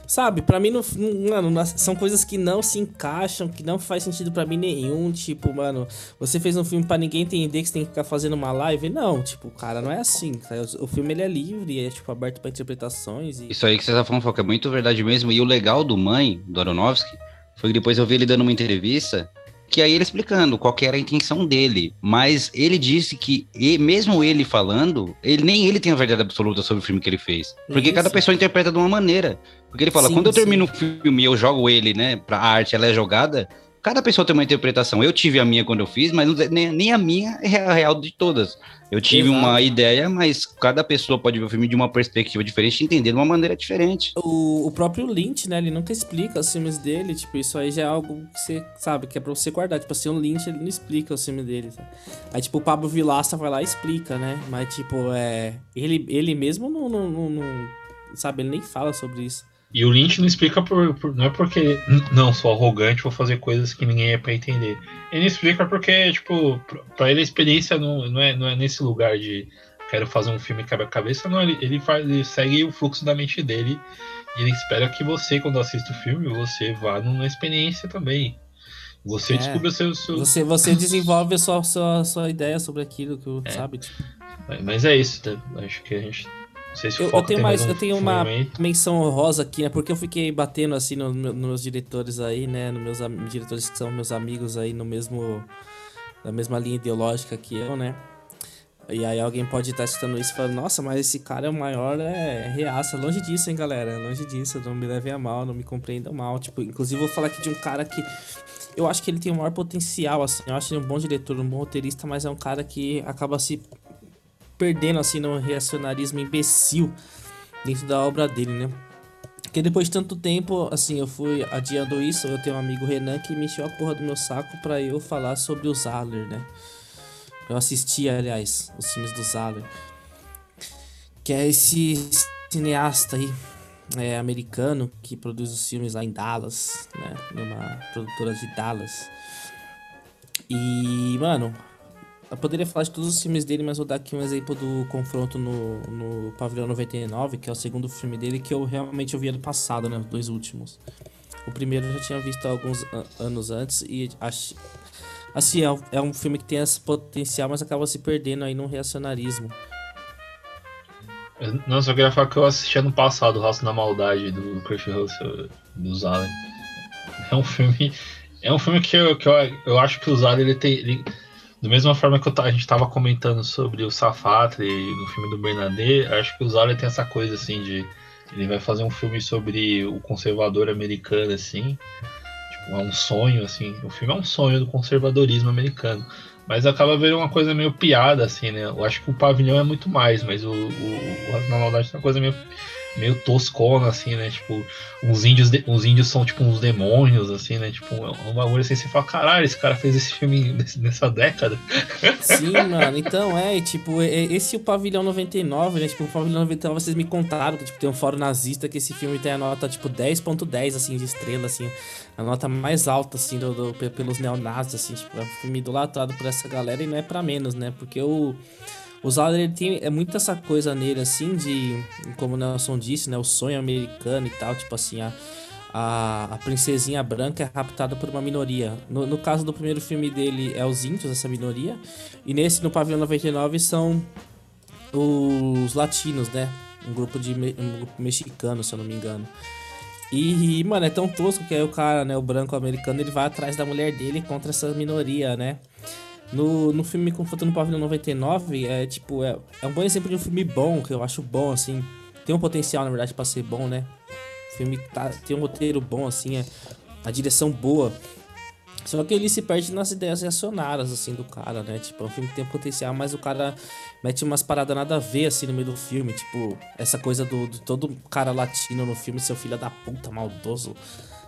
Speaker 3: sabe, pra mim, não, mano, são coisas que não se encaixam, que não faz sentido pra mim nenhum, tipo, mano, você fez um filme pra ninguém entender que você tem que ficar fazendo uma live? Não, tipo, cara, não é assim. tá? O filme ele é livre, é tipo aberto pra interpretações e
Speaker 5: Isso aí que você tá falando, Foca, é muito verdade mesmo. E o legal do Mãe, do Aronofsky, foi que depois eu vi ele dando uma entrevista, que aí ele explicando qual que era a intenção dele. Mas ele disse que, e- mesmo ele falando, ele nem ele tem a verdade absoluta sobre o filme que ele fez. Porque
Speaker 3: Isso.
Speaker 5: cada pessoa interpreta de uma maneira. Porque ele fala,
Speaker 3: Sim,
Speaker 5: quando eu termino um filme e eu jogo ele, né, pra arte, ela é jogada, cada pessoa tem uma interpretação. Eu tive a minha quando eu fiz, mas nem, nem a minha é a real de todas. Eu tive
Speaker 3: Exato.
Speaker 5: uma ideia, mas cada pessoa pode ver o filme de uma perspectiva diferente e entender de uma maneira diferente.
Speaker 3: O, o próprio Lynch, né, ele nunca explica os filmes dele, tipo, isso aí já é algo que você sabe, que é pra você guardar. Tipo assim, o Lynch, ele não explica os filmes dele, sabe? Aí, tipo, o Pablo Vilaça vai lá e explica, né? Mas, tipo, é... Ele, ele mesmo não, não, não- não- Sabe, ele nem fala sobre isso.
Speaker 4: E o Lynch não explica por, por- não é porque "N- não sou arrogante vou fazer coisas que ninguém é pra entender. Ele explica porque tipo pra- pra ele a experiência não, não é não é nesse lugar de quero fazer um filme quebra-cabeça. Não, ele, ele, faz, ele segue o fluxo da mente dele e ele espera que você, quando assista o filme, você vá numa experiência também. Você
Speaker 3: É.
Speaker 4: descobre o seu. seu-
Speaker 3: Você, você desenvolve a sua, sua, sua ideia sobre aquilo que
Speaker 4: É.
Speaker 3: sabe? Tipo,
Speaker 4: Mas é isso, tá? acho que a gente.
Speaker 3: Eu, eu tenho
Speaker 4: tem
Speaker 3: mais,
Speaker 4: um
Speaker 3: eu tenho uma
Speaker 4: aí.
Speaker 3: menção honrosa aqui, né? Porque eu fiquei batendo assim no- no- nos meus diretores aí, né? Nos meus diretores que são meus amigos aí no mesmo na mesma linha ideológica que eu, né? E aí alguém pode estar escutando isso e falando, nossa, mas esse cara é o maior, é reaça. Longe disso, hein, galera? Longe disso, não me levem a mal, não me compreendam mal. Tipo, inclusive vou falar aqui de um cara que eu acho que ele tem o maior potencial, assim. Eu acho ele um bom diretor, um bom roteirista, mas é um cara que acaba se perdendo, assim, num reacionarismo imbecil dentro da obra dele, né? Porque depois de tanto tempo, assim, eu fui adiando isso, eu tenho um amigo Renan que me encheu a porra do meu saco pra eu falar sobre o Zahler, né? Eu assisti, aliás, os filmes do Zahler. Que é esse cineasta aí, é, americano, que produz os filmes lá em Dallas, né? Numa produtora de Dallas. E, mano, eu poderia falar de todos os filmes dele, mas vou dar aqui um exemplo do confronto no, no Pavilhão 99, que é o segundo filme dele, que eu realmente vi ano passado, né? Os dois últimos. O primeiro eu já tinha visto alguns an- anos antes e acho. Assim, é um, é um filme que tem esse potencial, mas acaba se perdendo aí num reacionarismo.
Speaker 4: Não, só queria falar que eu assisti ano passado o Raço da Maldade do Kurt Russell, do Zalen. É um filme. É um filme que eu, que eu, eu acho que o Zalen ele tem. Ele, da mesma forma que a gente tava comentando sobre o Safatre no filme do Bernadette, acho que o Zalen tem essa coisa assim de. Ele vai fazer um filme sobre o conservador americano, assim. Tipo, é um sonho, assim. O filme é um sonho do conservadorismo americano. Mas acaba vendo uma coisa meio piada, assim, né? Eu acho que o pavilhão é muito mais, mas o, o, o Maldade tem uma coisa meio, meio toscona, assim, né? Tipo, uns índios, de- índios são tipo uns demônios, assim, né? Tipo, é um bagulho assim, você fala, caralho, esse cara fez esse filme [laughs] nessa década.
Speaker 3: Sim, mano, então é, tipo, é- esse e o Pavilhão 99, né? Tipo, o Pavilhão 99 vocês me contaram que tipo, tem um fórum nazista que esse filme tem a nota, tipo, 10.10, assim, de estrela, assim. A nota mais alta, assim, do, do- pe- pelos neonazis, assim, tipo, é um filme idolatrado por essa galera e não é pra menos, né? Porque o. O Zahler, ele tem é muito essa coisa nele, assim, de. Como o Nelson disse, né? O sonho americano e tal, tipo assim, a. A, a princesinha branca é raptada por uma minoria. No, no caso do primeiro filme dele, é os índios, essa minoria. E nesse, no Pavilhão 99, são os latinos, né? Um grupo de um grupo mexicano, se eu não me engano. E, mano, é tão tosco que aí o cara, né, o branco americano, ele vai atrás da mulher dele contra essa minoria, né? No, no filme Confronto no Pavilhão 99, é tipo, é, é um bom exemplo de um filme bom, que eu acho bom, assim. Tem um potencial, na verdade, pra ser bom, né? O filme tá, tem um roteiro bom, assim, é, a direção boa. Só que ele se perde nas ideias reacionárias, assim, do cara, né? Tipo, é um filme que tem potencial, mas o cara mete umas paradas nada a ver, assim, no meio do filme. Tipo, essa coisa do, do todo cara latino no filme, seu filho da puta, maldoso,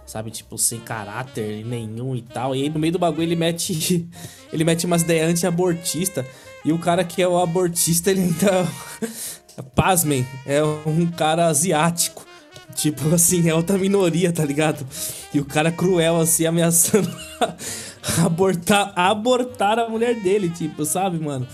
Speaker 3: sabe? Tipo, sem caráter nenhum e tal. E aí, no meio do bagulho, ele mete. [laughs] ele mete umas ideias anti-abortista. E o cara que é o abortista, ele ainda. [laughs] Pasmem, é um cara asiático. Tipo assim, é outra minoria, tá ligado? E o cara cruel, assim, ameaçando [laughs] abortar, abortar a mulher dele, tipo, sabe, mano?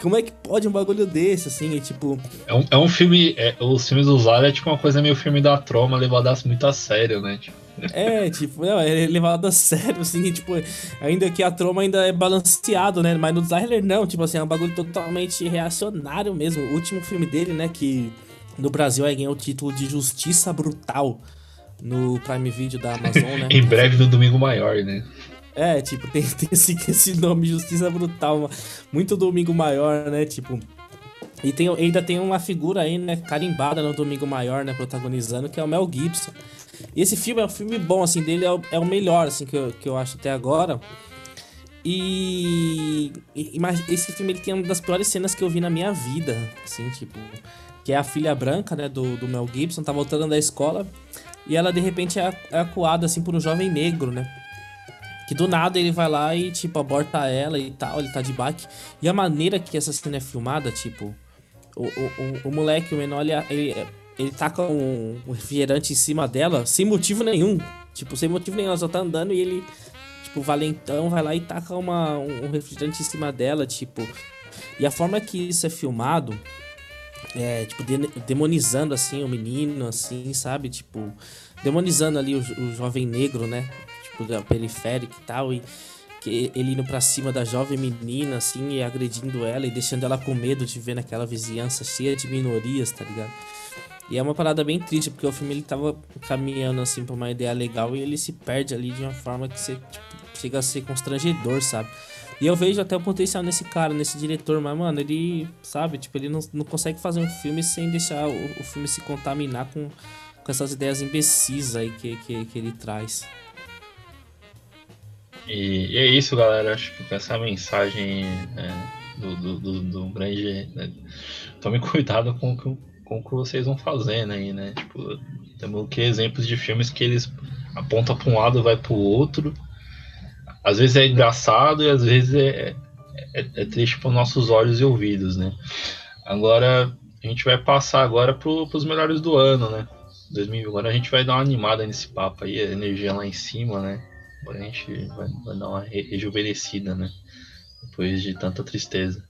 Speaker 3: Como é que pode um bagulho desse, assim, e, tipo...
Speaker 4: É um, é um filme. é, os filmes do Zara é tipo uma coisa meio filme da troma, levado muito a sério, né? Tipo,
Speaker 3: É, tipo, não, é levado a sério, assim, tipo, ainda que a troma ainda é balanceado, né? Mas no Zyler não, tipo assim, é um bagulho totalmente reacionário mesmo. O último filme dele, né, que no Brasil aí ganhou o título de Justiça Brutal no Prime Video da Amazon, né? [laughs]
Speaker 4: em breve no Domingo Maior, né?
Speaker 3: É, tipo, tem, [laughs] tem esse, esse nome, Justiça Brutal, muito Domingo Maior, né? Tipo. E tem, ainda tem uma figura aí, né, carimbada no Domingo Maior, né, protagonizando, que é o Mel Gibson. E esse filme é um filme bom, assim, dele é o, é o melhor, assim, que eu, que eu acho até agora. E, e- Mas esse filme ele tem uma das piores cenas que eu vi na minha vida, assim, tipo. Que é a filha branca, né, do, do Mel Gibson, tá voltando da escola. E ela, de repente, é, é acuada, assim, por um jovem negro, né? Que do nada ele vai lá e, tipo, aborta ela e tal, ele tá de bike. E a maneira que essa cena é filmada, tipo, o, o, o, o moleque, o menor, ele, ele, ele taca um, um refrigerante em cima dela sem motivo nenhum. Tipo, sem motivo nenhum, ela só tá andando e ele, tipo, valentão, vai lá e taca uma, um refrigerante em cima dela, tipo. E a forma que isso é filmado, é, tipo, de, demonizando, assim, o menino, assim, sabe? Tipo, demonizando ali o, o jovem negro, né? Tipo, da periférica e tal, e que ele indo pra cima da jovem menina, assim, e agredindo ela e deixando ela com medo de ver naquela vizinhança cheia de minorias, tá ligado? E é uma parada bem triste, porque o filme ele tava caminhando, assim, pra uma ideia legal e ele se perde ali de uma forma que você, tipo, chega a ser constrangedor, sabe? E eu vejo até o potencial nesse cara, nesse diretor, mas, mano, ele, sabe, tipo, ele não, não consegue fazer um filme sem deixar o, o filme se contaminar com, com essas ideias imbecis aí que, que, que ele traz.
Speaker 4: E, e, é isso, galera. Acho que com essa mensagem é, do, do, do, do, grande. Né, tome cuidado com, com, com o que vocês vão fazendo aí, né? Tipo, temos que exemplos de filmes que eles apontam para um lado vai para o outro às vezes é engraçado e às vezes é, é, é triste para nossos olhos e ouvidos, né? Agora a gente vai passar agora para os melhores do ano, né? 2000, agora a gente vai dar uma animada nesse papo aí, a energia lá em cima, né? Agora a gente vai, vai dar uma rejuvenescida, né? Depois de tanta tristeza.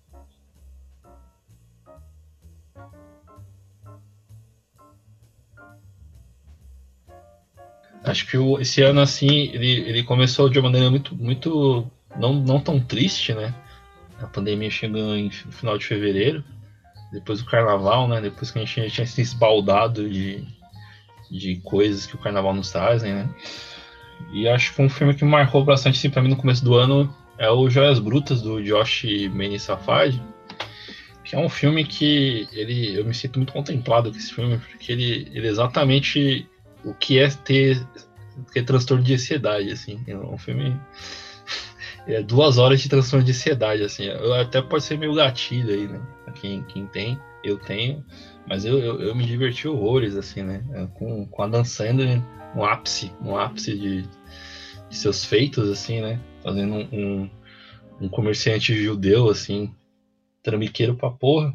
Speaker 4: Acho que o, esse ano, assim, ele, ele começou de uma maneira muito, muito não, não tão triste, né? A pandemia chegou em, no final de fevereiro, depois do carnaval, né? Depois que a gente tinha se esbaldado de, de coisas que o carnaval nos trazem, né? E acho que um filme que marcou bastante, assim, pra mim no começo do ano é o Joias Brutas, do Josh Mene Safad, que é um filme que ele, eu me sinto muito contemplado com esse filme, porque ele, ele exatamente o que é ter, ter transtorno de ansiedade, assim. É um filme. [laughs] É duas horas de transtorno de ansiedade, assim. Até pode ser meio gatilho aí, né? Quem, quem tem, eu tenho. Mas eu, eu, eu me diverti horrores, assim, né? É, com, com a Dan Sandler no ápice, no ápice de, de seus feitos, assim, né? Fazendo um, um, um comerciante judeu, assim, trambiqueiro pra porra.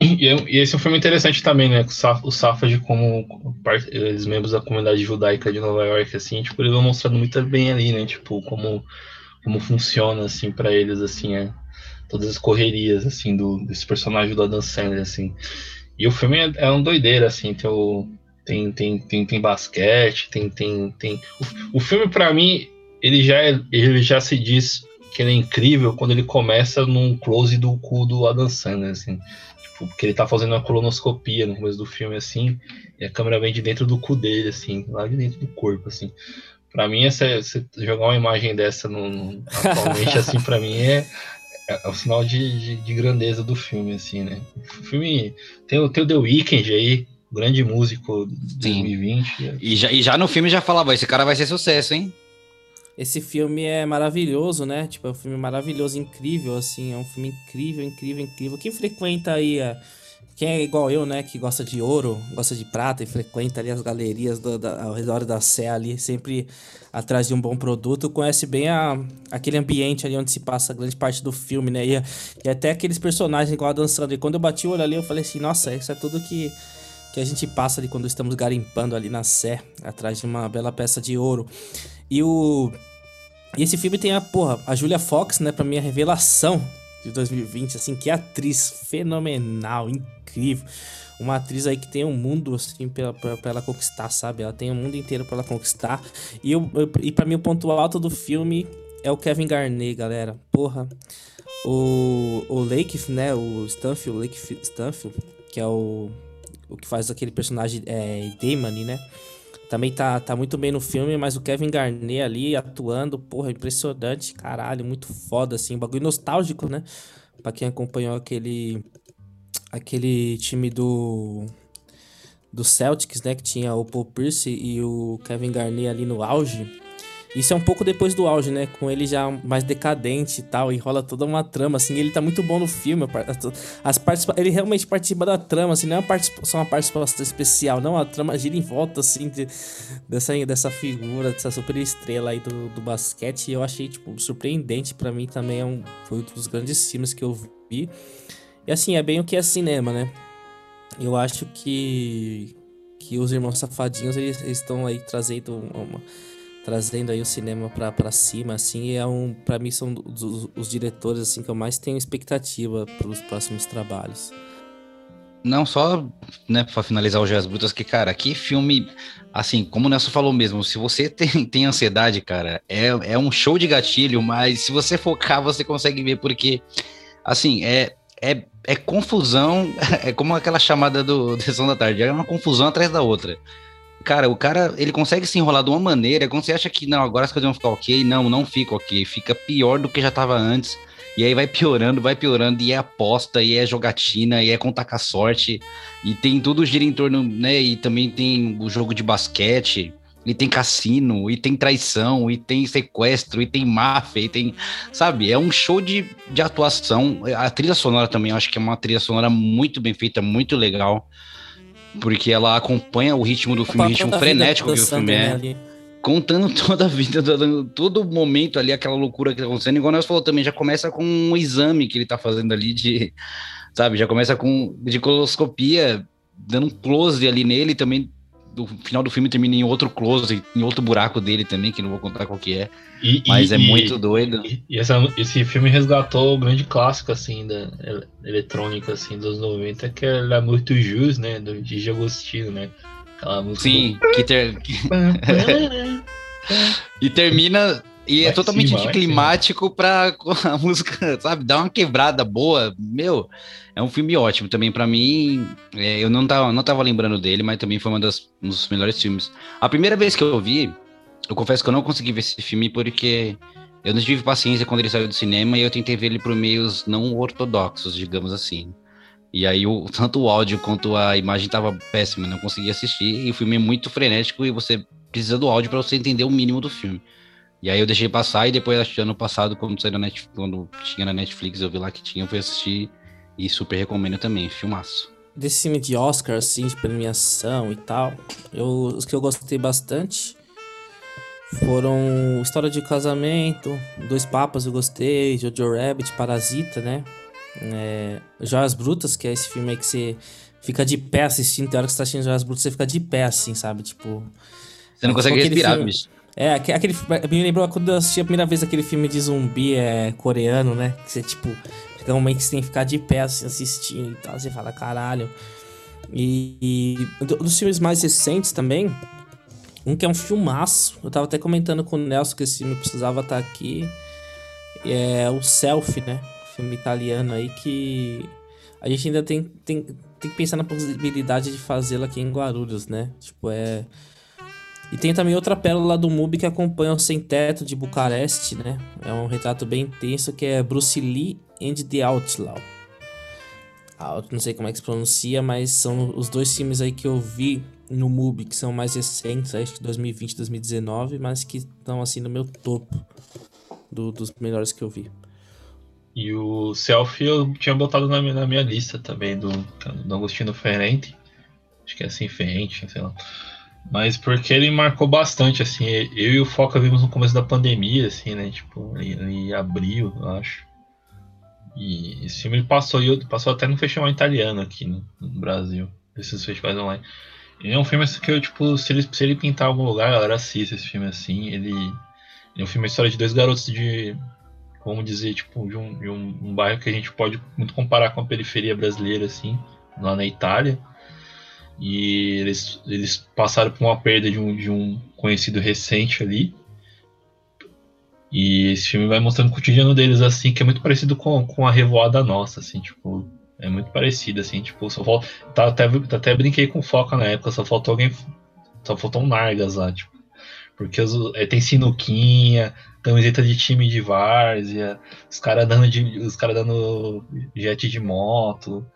Speaker 4: E, e, esse é um filme interessante também, né? O Safad, como os membros da comunidade judaica de Nova York, assim, tipo, eles vão mostrando muito bem ali, né? Tipo, como, como funciona, assim, para eles, assim, é, todas as correrias, assim, do, desse personagem do Adam Sandler, assim. E o filme é, é uma doideira, assim, tem, o, tem, tem, tem, tem basquete, tem, tem, tem... O, o filme, para mim, ele já, é, ele já se diz que ele é incrível quando ele começa num close do cu do Adam Sandler, assim porque ele tá fazendo uma colonoscopia no começo do filme, assim, e a câmera vem de dentro do cu dele, assim, lá de dentro do corpo, assim. Pra mim, essa, jogar uma imagem dessa no, no atualmente, [laughs] assim, pra mim é, é, é o sinal de, de, de, grandeza do filme, assim, né? O filme tem, tem o The Weeknd aí, grande músico de 2020.
Speaker 5: E já, e já no filme já falava, esse cara vai ser sucesso, hein?
Speaker 3: Esse filme é maravilhoso, né? Tipo, é um filme maravilhoso, incrível, assim. É um filme incrível, incrível, incrível. Quem frequenta aí a... Quem é igual eu, né? Que gosta de ouro, gosta de prata e frequenta ali as galerias do, da, ao redor da Sé ali, sempre atrás de um bom produto, conhece bem a, aquele ambiente ali onde se passa grande parte do filme, né? E, e até aqueles personagens igual a dançando. E quando eu bati o olho ali, eu falei assim, nossa, isso é tudo que, que a gente passa ali quando estamos garimpando ali na Sé, atrás de uma bela peça de ouro. E o. E esse filme tem a, porra, a Julia Fox, né, pra mim, a revelação de 2020, assim, que atriz fenomenal, incrível. Uma atriz aí que tem um mundo, assim, pra, pra, pra ela conquistar, sabe? Ela tem o um mundo inteiro pra ela conquistar. E, eu, eu, e pra mim, o ponto alto do filme é o Kevin Garnett, galera. Porra. O, o Lake, né, o Stanfield, Lake Stanfield, que é o, o que faz aquele personagem é, Damon, né? Também tá, tá muito bem no filme, mas o Kevin Garnett ali atuando, porra, impressionante, caralho, muito foda, assim, bagulho nostálgico, né? Pra quem acompanhou aquele. aquele time do. do Celtics, né? Que tinha o Paul Pierce e o Kevin Garnett ali no auge. Isso é um pouco depois do auge, né? Com ele já mais decadente e tal, e rola toda uma trama, assim. Ele tá muito bom no filme. As partes, ele realmente participa da trama, assim, não é uma só uma participação especial, não. A trama gira em volta, assim, de, dessa, dessa figura, dessa super estrela aí do, do basquete. E eu achei, tipo, surpreendente para mim também. É um, foi um dos grandes filmes que eu vi. E assim, é bem o que é cinema, né? Eu acho que que os irmãos safadinhos eles estão aí trazendo uma, trazendo aí o cinema pra cima, assim, é um, pra mim são os, os diretores, assim, que eu mais tenho expectativa pros próximos trabalhos.
Speaker 5: Não, só, né, pra finalizar o Joias Brutas, que, cara, que filme, assim, como o Nelson falou mesmo, se você tem, [laughs] tem ansiedade, cara, é, é um show de gatilho, mas se você focar, você consegue ver, porque, assim, é, é, é confusão, [laughs] é como aquela chamada do Sessão da Tarde, é uma confusão atrás da outra. Cara, o cara, ele consegue se enrolar de uma maneira, quando você acha que, não, agora as coisas vão ficar ok, não, não fica ok, fica pior do que já tava antes, e aí vai piorando, vai piorando, e é aposta, e é jogatina, e é contar com a sorte, e tem tudo gira em torno, né? E também tem o jogo de basquete, e tem cassino, e tem traição, e tem sequestro, e tem máfia, e tem. Sabe? É um show de, de atuação. A trilha sonora também, acho que é uma trilha sonora muito bem feita, muito legal. Porque ela acompanha o ritmo do filme, o ritmo frenético que o filme é. Ali contando toda a vida, todo, momento ali, aquela loucura que tá acontecendo. Igual nós falou também, já começa com um exame que ele tá fazendo ali de, sabe, já começa com de coloscopia, dando um close ali nele também. No final do filme termina em outro close, em outro buraco dele também, que não vou contar qual que é. E, mas e, é muito doido.
Speaker 4: E, e essa, esse filme resgatou o grande clássico, assim, da eletrônica, assim, dos 90, que é La Muito Jus, né, do Gigi Agostino, né?
Speaker 5: Aquela música. Sim, do... que, ter... [laughs] e termina. E é totalmente cima, anticlimático pra [laughs] a música, sabe, dar uma quebrada boa. Meu, é um filme ótimo também para mim. É, eu não tava, não tava lembrando dele, mas também foi um dos melhores filmes. A primeira vez que eu vi, eu confesso que eu não consegui ver esse filme porque eu não tive paciência quando ele saiu do cinema e eu tentei ver ele por meios não ortodoxos, digamos assim. E aí, o, [laughs] tanto o áudio quanto a imagem tava péssima, não conseguia assistir. E o filme é muito frenético e você precisa do áudio para você entender o mínimo do filme. E aí eu deixei passar e depois, ano passado, quando, saiu na Netflix, quando tinha na Netflix, eu vi lá que tinha, eu fui assistir e super recomendo também, filmaço.
Speaker 3: Desse filme de Oscar, assim, de premiação e tal, eu, os que eu gostei bastante foram História de Casamento, Dois Papas eu gostei, Jojo Rabbit, Parasita, né? É, Joias Brutas, que é esse filme aí que você fica de pé assistindo. Tem hora que você tá assistindo Joias Brutas, você fica de pé, assim, sabe? Tipo.
Speaker 5: Você não consegue respirar, filme... bicho.
Speaker 3: É, aquele. Me lembrou quando eu assisti a primeira vez aquele filme de zumbi é, coreano, né? Que você, tipo, que você tem que ficar de pé assim, assistindo e tal. Você fala, caralho. E, e dos filmes mais recentes também, um que é um filmaço. Eu tava até comentando com o Nelson que esse filme precisava estar tá aqui. É o Selfie, né? filme italiano aí que a gente ainda tem, tem, tem que pensar na possibilidade de fazê-lo aqui em Guarulhos, né? Tipo, é. E tem também outra pérola do MUBI que acompanha o Sem Teto de Bucareste, né? É um retrato bem intenso que é Bruce Lee and the Outlaw. Não sei como é que se pronuncia, mas são os dois filmes aí que eu vi no MUBI, que são mais recentes, acho que 2020 2019, mas que estão assim no meu topo do, dos melhores que eu vi.
Speaker 4: E o Selfie eu tinha botado na minha, na minha lista também, do, do Agostino Ferrente. Acho que é assim, Ferrente, sei lá. Mas porque ele marcou bastante, assim. Eu e o Foca vimos no começo da pandemia, assim, né? Tipo, em, em abril, eu acho. E esse filme ele passou, passou até no festival italiano aqui no, no Brasil, esses festivais online. Ele é um filme assim, que eu, tipo, se ele, se ele pintar algum lugar, a galera assiste esse filme assim. Ele, ele é um filme, a história de dois garotos de vamos dizer, tipo, de, um, de um, um, bairro que a gente pode muito comparar com a periferia brasileira, assim, lá na Itália. E eles, eles passaram por uma perda de um, de um conhecido recente ali. E esse filme vai mostrando o cotidiano deles, assim, que é muito parecido com, com a revoada nossa, assim, tipo, é muito parecido, assim, tipo, só falta. Tá, até, até brinquei com foca na época, só faltou alguém. Só faltou um Nargas lá, tipo. Porque os, é, tem sinuquinha, camiseta de time de várzea, os caras dando, os cara dando jet de moto.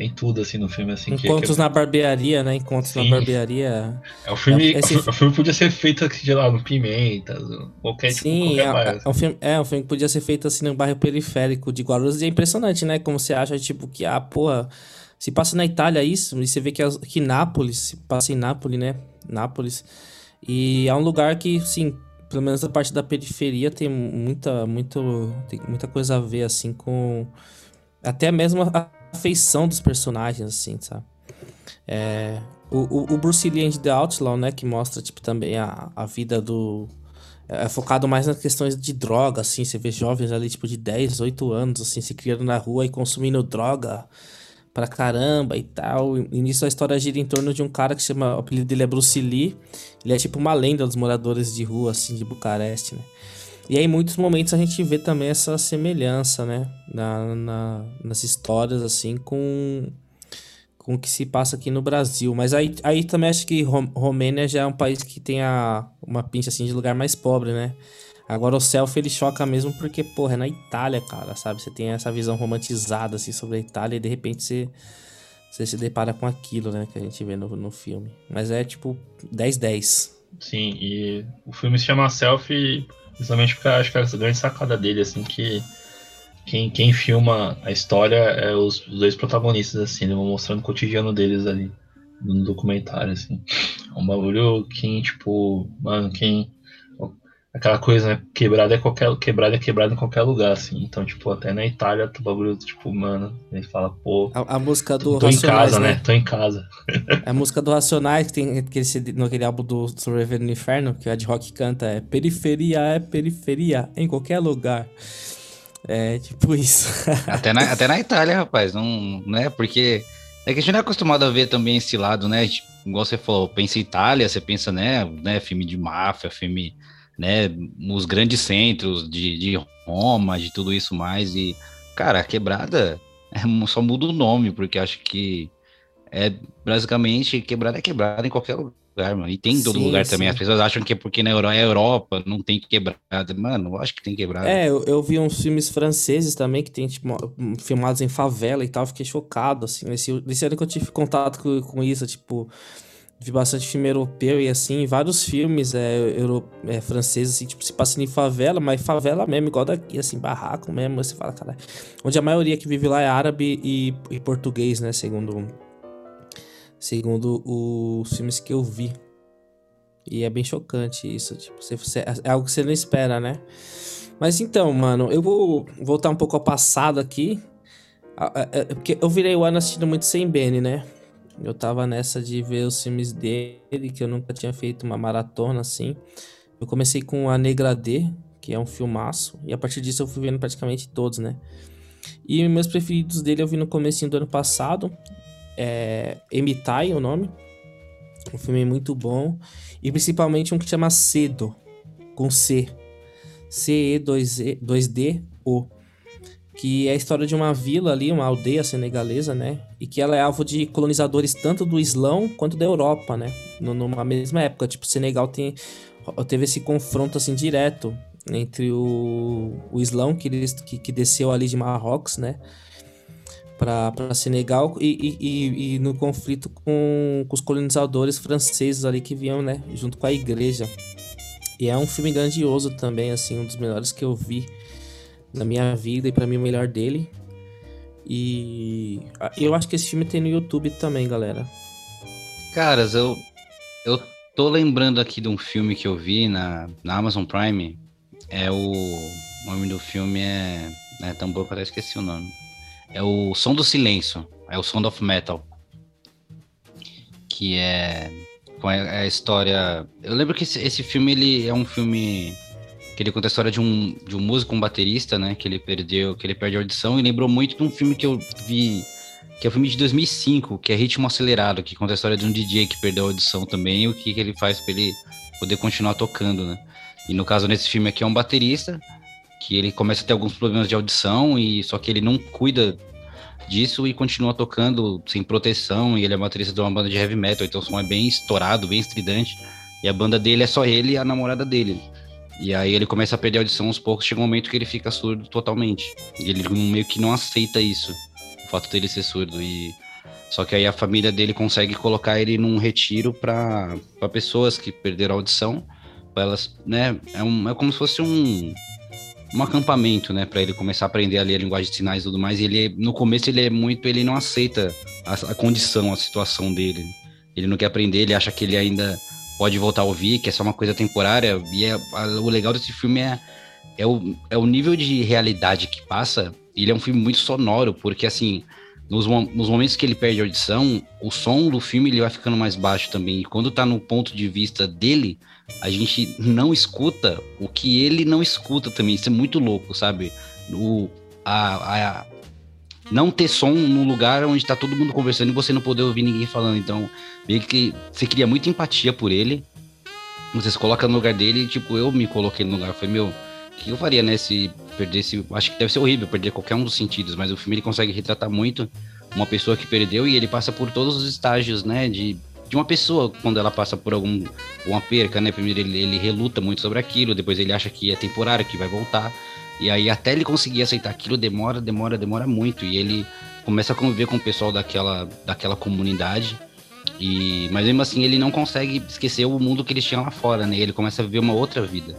Speaker 4: Tem tudo assim no filme. Assim,
Speaker 3: Encontros
Speaker 4: que,
Speaker 3: na barbearia, né? Encontros Sim. na barbearia.
Speaker 4: É, o, filme, é, esse... o filme podia ser feito de lá no Pimenta, qualquer
Speaker 3: Sim,
Speaker 4: tipo,
Speaker 3: qualquer é, é, um filme, é um filme que podia ser feito assim no bairro periférico de Guarulhos. E é impressionante, né? Como você acha, tipo, que, ah, porra, se passa na Itália isso, e você vê que, que Nápoles, se passa em Nápoles, né? Nápoles. E é um lugar que, sim, pelo menos a parte da periferia tem muita, muito, tem muita coisa a ver, assim, com até mesmo a feição dos personagens, assim, sabe? É, o, o, Bruce Lee and The Outlaw, né, que mostra, tipo, também a, a vida do, é focado mais nas questões de droga, assim, você vê jovens ali, tipo, de 10, 8 anos, assim, se criando na rua e consumindo droga pra caramba e tal. E nisso a história gira em torno de um cara que chama, o apelido dele é Bruce Lee, ele é tipo uma lenda dos moradores de rua, assim, de Bucareste, né? E aí, em muitos momentos, a gente vê também essa semelhança, né? Na, na, nas histórias, assim, com, com o que se passa aqui no Brasil. Mas aí, aí também acho que Romênia já é um país que tem a, uma pincha, assim, de lugar mais pobre, né? Agora o selfie ele choca mesmo porque, porra, é na Itália, cara, sabe? Você tem essa visão romantizada, assim, sobre a Itália e de repente você, você se depara com aquilo, né? Que a gente vê no, no filme. Mas é, tipo, 10-10.
Speaker 4: Sim, e o filme se chama Selfie Justamente porque acho que é a grande sacada dele, assim, que quem, quem filma a história é os, os dois protagonistas, assim, né, mostrando o cotidiano deles ali no documentário, assim. É um bagulho que, tipo, mano, quem aquela coisa, né? Quebrada é qualquer, quebrada é quebrada em qualquer lugar, assim. Então, tipo, até na Itália, o bagulho, tipo, mano, ele fala, pô.
Speaker 3: A, a música do
Speaker 4: tô Racionais, em casa, né? né? Tô em casa. [laughs]
Speaker 3: a música do Racionais, que tem aquele, naquele álbum do Survivor no Inferno, que o Ed Rock canta, é periferia, é periferia, em qualquer lugar. É tipo isso. [laughs]
Speaker 5: até, na, até na Itália, rapaz, não, né? Porque é que a gente não é acostumado a ver também esse lado, né? Tipo, igual você falou, pensa em Itália, você pensa, né, né filme de máfia, filme né, nos grandes centros de, de Roma, de tudo isso mais. E, cara, a quebrada é, só muda o nome, porque acho que é basicamente quebrada é quebrada em qualquer lugar, mano. E tem em todo sim, lugar sim. também. As pessoas acham que é porque na Europa, é Europa não tem quebrada. Mano, eu acho que tem quebrada.
Speaker 3: É, eu, eu, vi uns filmes franceses também que tem, tipo, filmados em favela e tal. Fiquei chocado, assim. Nesse, nesse ano que eu tive contato com, com isso, tipo vi bastante filme europeu e assim, vários filmes é, euro, é, franceses, assim, tipo, se passando em favela, mas favela mesmo, igual daqui, assim, barraco mesmo, você fala, cara, onde a maioria que vive lá é árabe e, e português, né, segundo, segundo os filmes que eu vi. E é bem chocante isso, tipo, você, você, é algo que você não espera, né? Mas então, mano, eu vou voltar um pouco ao passado aqui, é, porque eu virei o ano assistindo muito sem Benny, né? Eu tava nessa de ver os filmes dele, que eu nunca tinha feito uma maratona assim. Eu comecei com A Negra D, que é um filmaço, e a partir disso eu fui vendo praticamente todos, né? E meus preferidos dele eu vi no começo do ano passado, é Emitai o nome, um filme muito bom, e principalmente um que chama Cedo, com C, C-E-2-D-O, que é a história de uma vila ali, uma aldeia senegalesa, né? E que ela é alvo de colonizadores tanto do Islão quanto da Europa, né? Numa mesma época, tipo, Senegal tem, teve esse confronto assim direto entre o, o Islão que, que, que desceu ali de Marrocos, né? para Senegal e, e, e, no conflito com, com, os colonizadores franceses ali que vinham, né, junto com a igreja. E é um filme grandioso também, assim, um dos melhores que eu vi na minha vida e para mim o melhor dele. E eu acho que esse filme tem no YouTube também, galera.
Speaker 5: Caras, eu eu tô lembrando aqui de um filme que eu vi na, na Amazon Prime. É o, o nome do filme é, é que eu esqueci o nome. É o Som do Silêncio, é o Sound of Metal. Que é com a, a história. Eu lembro que esse, esse filme ele é um filme que ele conta a história de um, de um músico, um baterista, né? Que ele perdeu, que ele perde a audição e lembrou muito de um filme que eu vi, que é o um filme de 2005, que é Ritmo Acelerado, que conta a história de um DJ que perdeu a audição também e o que, que ele faz para ele poder continuar tocando, né? E no caso nesse filme aqui é um baterista que ele começa a ter alguns problemas de audição e só que ele não cuida disso e continua tocando sem proteção e ele é baterista de uma banda de heavy metal, então o som é bem estourado, bem estridente. E a banda dele é só ele e a namorada dele. E aí ele começa a perder a audição aos poucos, chega um momento que ele fica surdo totalmente. E ele meio que não aceita isso, o fato dele ser surdo. E só que aí a família dele consegue colocar ele num retiro para pessoas que perderam a audição, para elas, né, é, um, é como se fosse um um acampamento, né, para ele começar a aprender a ler a linguagem de sinais e tudo mais. E ele no começo ele é muito, ele não aceita a, a condição, a situação dele. Ele não quer aprender, ele acha que ele ainda pode voltar a ouvir, que é só uma coisa temporária. E é, a, o legal desse filme é, é, o, é o nível de realidade que passa. Ele é um filme muito sonoro, porque assim, nos, nos, momentos que ele perde a audição, o som do filme ele vai ficando mais baixo também. E quando tá no ponto de vista dele, a gente não escuta o que ele não escuta também. Isso é muito louco, sabe? O, a, a, não ter som no lugar onde tá todo mundo conversando e você não poder ouvir ninguém falando. Então, meio que você cria muita empatia por ele. Você se coloca no lugar dele, tipo, eu me coloquei no lugar. Falei, meu, o que eu faria, né? Se perdesse. Acho que deve ser horrível perder qualquer um dos sentidos, mas o filme ele consegue retratar muito uma pessoa que perdeu e ele passa por todos os estágios, né? De, de uma pessoa quando ela passa por algum uma perca, né? Primeiro ele, ele reluta muito sobre aquilo, depois ele acha que é temporário, que vai voltar. E aí até ele conseguir aceitar aquilo demora, demora, demora muito. E ele começa a conviver com o pessoal daquela, daquela comunidade. E, mas mesmo assim ele não consegue esquecer o mundo que eles tinham lá fora, né? Ele começa a viver uma outra vida.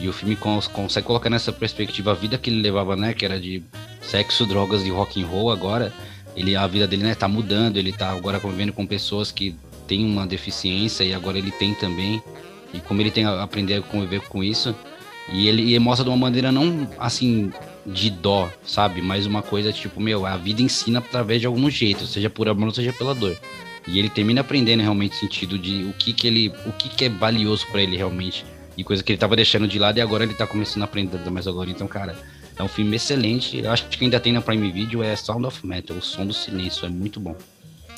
Speaker 5: E o filme cons consegue colocar nessa perspectiva a vida que ele levava, né? Que era de sexo, drogas e rock and roll agora. Ele, a vida dele né, tá mudando, ele tá agora convivendo com pessoas que têm uma deficiência e agora ele tem também. E como ele tem a aprender a conviver com isso. E ele, ele mostra de uma maneira não assim de dó, sabe? Mas uma coisa tipo, meu, a vida ensina através de algum jeito, seja por amor, seja pela dor. E ele termina aprendendo realmente sentido de o que que ele, o que que é valioso para ele realmente e coisa que ele tava deixando de lado e agora ele tá começando a aprender mais agora. Então, cara, é um filme excelente. Eu acho que ainda tem na Prime Video é Sound of Metal, o som do silêncio, é muito bom.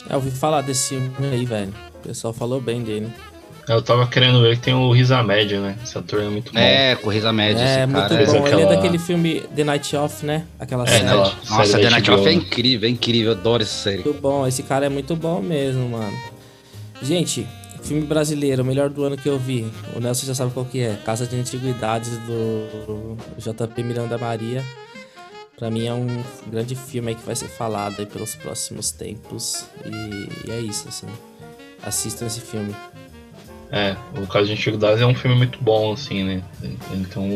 Speaker 3: É, eu ouvi falar desse filme aí, velho. O pessoal falou bem dele.
Speaker 4: Eu tava querendo ver que tem o Risa Média, né? Esse ator é muito bom.
Speaker 5: É, com o Risa Média,
Speaker 3: é,
Speaker 5: esse
Speaker 3: muito
Speaker 5: cara.
Speaker 3: bom.
Speaker 4: é
Speaker 3: Ele é
Speaker 4: aquela-
Speaker 3: daquele filme The Night Off, né? Aquela
Speaker 4: É,
Speaker 3: série.
Speaker 4: aquela
Speaker 5: Nossa,
Speaker 4: série
Speaker 5: The Night. Off é incrível, é incrível, eu adoro essa série.
Speaker 3: Muito bom, esse cara é muito bom mesmo, mano. Gente, filme brasileiro, o melhor do ano que eu vi. O Nelson já sabe qual que é. Casa de Antiguidades do JP Miranda Maria. Pra mim é um grande filme aí que vai ser falado aí pelos próximos tempos. E, e é isso, assim. Assistam esse filme.
Speaker 4: É, o caso de Antiguidades é um filme muito bom, assim, né? Então,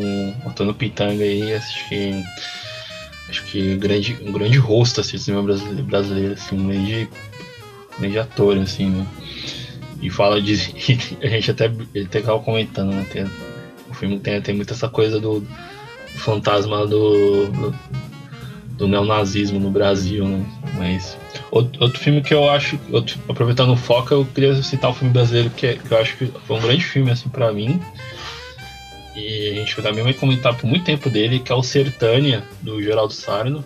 Speaker 4: botando pitanga aí, acho que. Acho que um grande, um grande rosto assim, do cinema brasileiro, brasileiro assim, um grande, grande ator, assim, né? E fala de. [laughs] a gente até, ele até tava comentando, né? Tem, o filme tem, tem muito essa coisa do, do fantasma do, do, do neonazismo no Brasil, né? Mas Outro, outro filme que eu acho, outro- aproveitando o foco, eu queria citar um filme brasileiro que, é- que eu acho que foi um grande filme assim para mim. E a gente também vai comentar por muito tempo dele, que é o Sertânia, do Geraldo Sarno.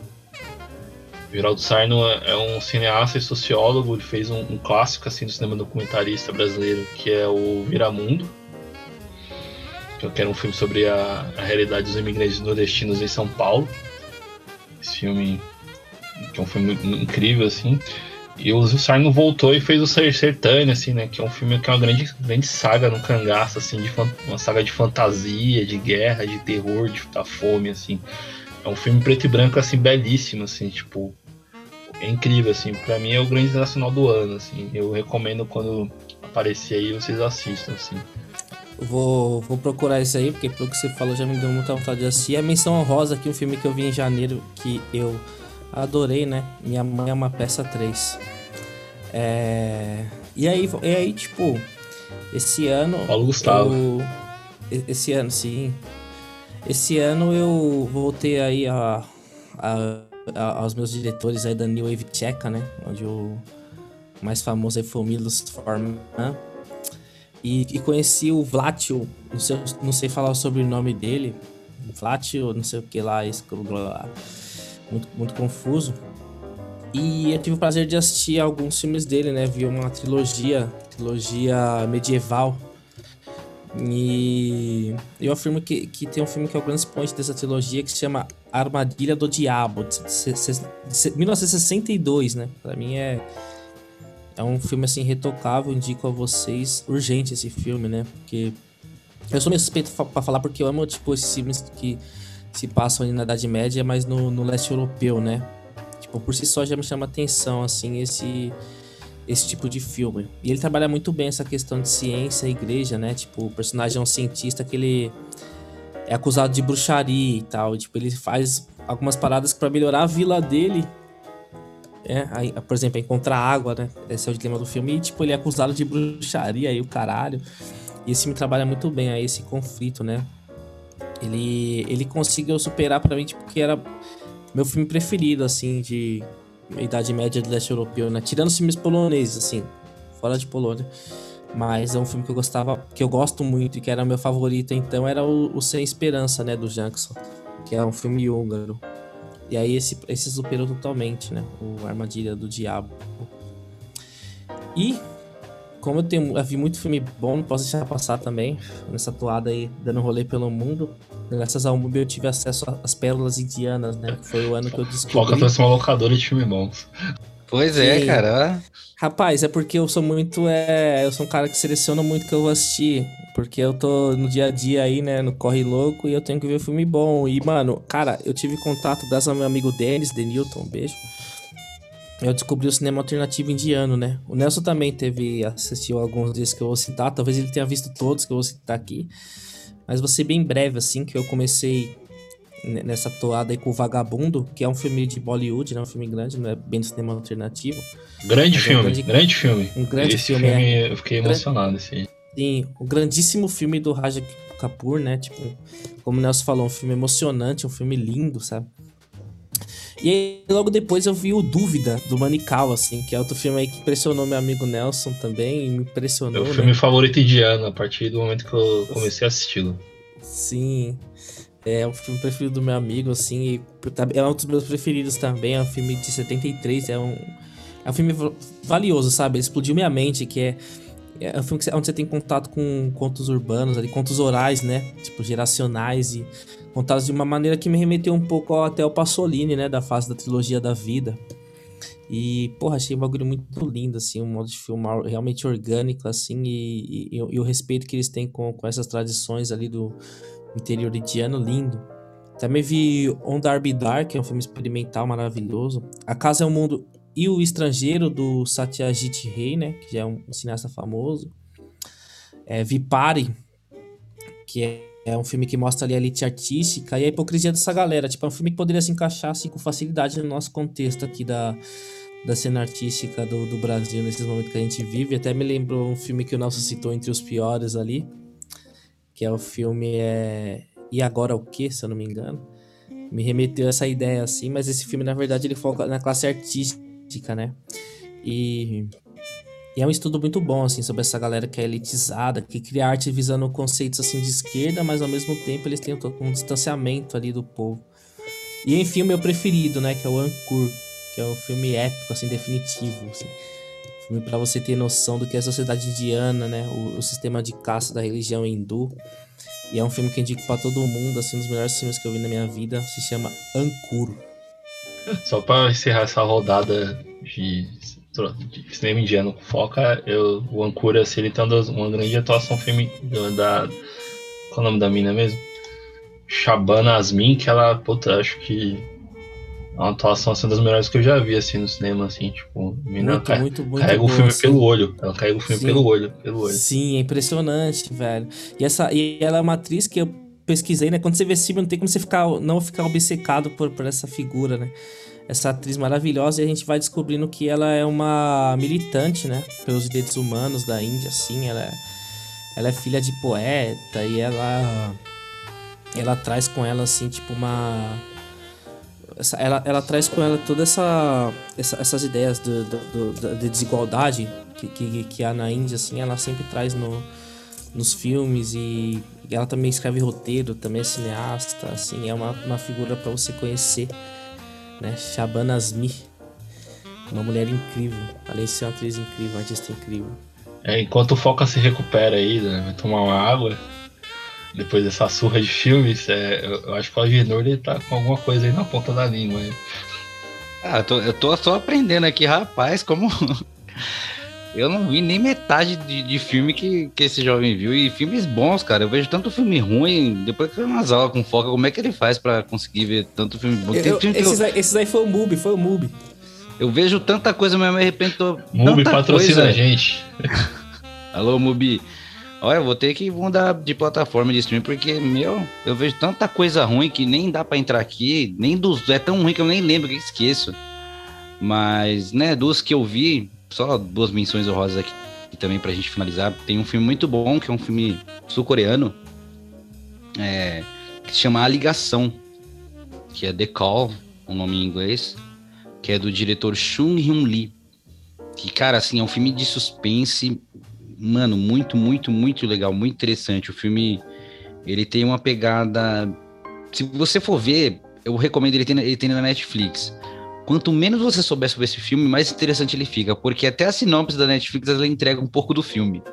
Speaker 4: O Geraldo Sarno é é um cineasta e sociólogo, ele fez um, um clássico assim do cinema documentarista brasileiro, que é o Viramundo. Que eu quero um filme sobre a, a realidade dos imigrantes nordestinos em São Paulo. Esse filme que é um filme incrível, assim. E o Sarno voltou e fez o Ser Sertânia, assim, né? Que é um filme que é uma grande, grande saga no cangaço, assim, de uma saga de fantasia, de guerra, de terror, de da fome, assim. É um filme preto e branco, assim, belíssimo, assim, tipo. É incrível, assim. Pra mim é o grande nacional do ano, assim. Eu recomendo quando aparecer aí vocês assistam, assim.
Speaker 3: Vou, vou procurar isso aí, porque pelo que você falou já me deu muita vontade de assistir. A Menção Honrosa aqui, um filme que eu vi em janeiro, que eu adorei, né? Minha Mãe é uma peça 3. É... E aí, e aí, tipo, esse ano.
Speaker 4: Paulo Gustavo.
Speaker 3: eu- Esse ano, sim. Esse ano eu voltei aí a, a- a- aos meus diretores aí da New Wave Tcheca, né? Onde o mais famoso aí foi o Milos Forman. E, e conheci o Vlátil, não sei, não sei falar o sobrenome dele. Vlátil, não sei o que lá, blá. Muito, muito confuso. E eu tive o prazer de assistir alguns filmes dele, né? Vi uma trilogia, trilogia medieval. E eu afirmo que, que tem um filme que é o grande expoente dessa trilogia que se chama Armadilha do Diabo, de se- se- 1962, né? Pra mim é, é um filme assim retocável, indico a vocês urgente esse filme, né? Porque eu sou meio suspeito pra falar porque eu amo tipo esses filmes que se passam na Idade Média, mas no, no leste europeu, né? Tipo, por si só já me chama atenção assim esse esse tipo de filme. E ele trabalha muito bem essa questão de ciência e igreja, né? Tipo, o personagem é um cientista que ele é acusado de bruxaria e tal. E, tipo, ele faz algumas paradas pra melhorar a vila dele. É, aí, por exemplo, encontrar água, né? Esse é o dilema do filme. E, tipo, ele é acusado de bruxaria e o caralho. E esse filme trabalha muito bem aí esse conflito, né? Ele, ele conseguiu superar pra mim, tipo, que era meu filme preferido, assim, de, Idade Média do leste europeu, né? Tirando os filmes poloneses, assim, fora de Polônia. Mas é um filme que eu gostava, que eu gosto muito e que era meu favorito, então era o, o Sem Esperança, né, do Jackson, que é um filme húngaro. E aí esse, esse superou totalmente, né? O Armadilha do Diabo. E como eu, tenho, eu vi muito filme bom, não posso deixar passar também, nessa toada aí, dando rolê pelo mundo. Graças ao MUBI eu tive acesso às pérolas indianas, né? Que foi o ano que eu descobri.
Speaker 4: Foca trouxe uma locadora de filme bons.
Speaker 5: Pois é,
Speaker 3: Sim.
Speaker 5: cara.
Speaker 3: Rapaz, é porque eu sou muito. É, eu sou um cara que seleciona muito o que eu vou assistir. Porque eu tô no dia a dia aí, né? No Corre Louco e eu tenho que ver filme bom. E, mano, cara, eu tive contato graças ao meu amigo Denis, Denilton, um beijo. Eu descobri o cinema alternativo indiano, né? O Nelson também teve. assistiu alguns desses que eu vou citar. Talvez ele tenha visto todos que eu vou citar aqui. Mas vou ser bem breve, assim, que eu comecei nessa toada aí com o Vagabundo, que é um filme de Bollywood, né? Um filme grande, não é bem do cinema alternativo.
Speaker 4: Grande
Speaker 3: Mas é um
Speaker 4: filme,
Speaker 3: grande-
Speaker 4: grande filme.
Speaker 3: um grande
Speaker 4: Esse
Speaker 3: filme, é.
Speaker 4: eu fiquei emocionado. Aí.
Speaker 3: Sim, o grandíssimo filme do Raja Kapoor, né? Tipo, como o Nelson falou, um filme emocionante, um filme lindo, sabe? E aí, logo depois eu vi o Dúvida, do Manical, assim, que é outro filme aí que impressionou meu amigo Nelson também, e me
Speaker 4: É
Speaker 3: impressionou,
Speaker 4: o
Speaker 3: né?
Speaker 4: filme favorito indiano, a partir do momento que eu comecei a assisti-lo.
Speaker 3: Sim. É o filme preferido do meu amigo, assim, e é um dos meus preferidos também, é um filme de 73, é um, é um filme va- valioso, sabe? Explodiu minha mente, que é, é um filme onde você tem contato com contos urbanos, ali, contos orais, né? Tipo, geracionais e contados de uma maneira que me remeteu um pouco ao- até ao Pasolini, né? Da fase da trilogia da vida. E, porra, achei um bagulho muito lindo, assim, um modo de filmar realmente orgânico, assim, e, e- e o respeito que eles têm com, com essas tradições ali do interior indiano, lindo. Também vi On Darby Dark, que é um filme experimental maravilhoso. A Casa é o Mundo e o Estrangeiro, do Satyajit Ray, né, que já é um cineasta famoso. É, Vipari, que é, é um filme que mostra ali a elite artística e a hipocrisia dessa galera. Tipo, é um filme que poderia se encaixar assim, com facilidade no nosso contexto aqui da, da cena artística do, do Brasil nesses momentos que a gente vive. Até me lembrou um filme que o Nelson citou entre os piores ali, que é o filme é... E Agora o Que, se eu não me engano. Me remeteu a essa ideia assim, mas esse filme, na verdade, ele foca na classe artística, né? E, e é um estudo muito bom, assim, sobre essa galera que é elitizada, que cria arte visando conceitos, assim, de esquerda, mas ao mesmo tempo eles têm um, distanciamento ali do povo. E enfim, o meu preferido, né, que é o Ankur, que é um filme épico, assim, definitivo, assim. Filme pra você ter noção do que é a sociedade indiana, né, o, o sistema de caça da religião hindu. E é um filme que indico pra todo mundo, assim, um dos melhores filmes que eu vi na minha vida, se chama Ankur.
Speaker 4: Só pra encerrar essa rodada de cinema indiano foca, eu, o Ancura, se ele tá dando uma grande atuação femi, da. Qual é o nome da mina mesmo? Shabana Asmin, que ela, puta, acho que é uma atuação assim, das melhores que eu já vi assim no cinema, assim, tipo, a mina
Speaker 3: Muito,
Speaker 4: ca-
Speaker 3: muito, muito
Speaker 4: carrega o
Speaker 3: bom,
Speaker 4: filme
Speaker 3: assim.
Speaker 4: pelo olho. Ela carrega o filme
Speaker 3: Sim.
Speaker 4: pelo olho, pelo olho.
Speaker 3: Sim, é impressionante, velho. E, essa, e ela é uma atriz que eu pesquisei, né? Quando você vê esse filme, não tem como você ficar, não ficar obcecado por, por essa figura, né? Essa atriz maravilhosa, e a gente vai descobrindo que ela é uma militante, né? Pelos direitos humanos da Índia, assim. Ela é, ela é filha de poeta e ela. Ela traz com ela, assim, tipo, uma. essa- ela, ela traz com ela toda essa, essa- essas ideias do, do- do- de desigualdade que, que, que há na Índia, assim, ela sempre traz no, nos filmes e, e ela também escreve roteiro, também é cineasta, assim, é uma, uma figura para você conhecer, né? Shabana Azmi, uma mulher incrível, além de ser uma atriz incrível, uma artista incrível.
Speaker 4: É, enquanto o Foca se recupera aí, né, vai tomar uma água, depois dessa surra de filmes, é, eu, eu acho que o Agenor ele tá com alguma coisa aí na ponta da língua. né?
Speaker 5: Ah, eu tô, eu tô só aprendendo aqui, rapaz, como. Eu não vi nem metade de, de filme que, que esse jovem viu. E filmes bons, cara. Eu vejo tanto filme ruim. Depois que eu umas aulas com foca, como é que ele faz pra conseguir ver tanto filme bom?
Speaker 3: Eu-
Speaker 5: filme que eu-
Speaker 3: esses, aí, esses aí foi o Mubi, foi o Mubi.
Speaker 5: Eu vejo tanta coisa, mas eu me arrependo.
Speaker 4: Mubi
Speaker 5: tanta
Speaker 4: patrocina
Speaker 5: coisa.
Speaker 4: a gente. [laughs]
Speaker 5: Alô, Mubi. Olha, eu vou ter que mudar de plataforma de stream, porque, meu, eu vejo tanta coisa ruim que nem dá pra entrar aqui, nem dos. É tão ruim que eu nem lembro que esqueço. Mas, né, dos que eu vi, só duas menções honrosas aqui também pra gente finalizar. Tem um filme muito bom, que é um filme sul-coreano, é, que se chama A Ligação, que é The Call, o nome em inglês, que é do diretor Chung Hyun Lee. Que, cara, assim, é um filme de suspense, mano, muito, muito, muito legal, muito interessante. O filme, ele tem uma pegada... Se você for ver, eu recomendo ele ter, ele ter na Netflix. Quanto menos você souber sobre esse filme, mais interessante ele fica, porque até a sinopse da Netflix ela entrega um pouco do filme.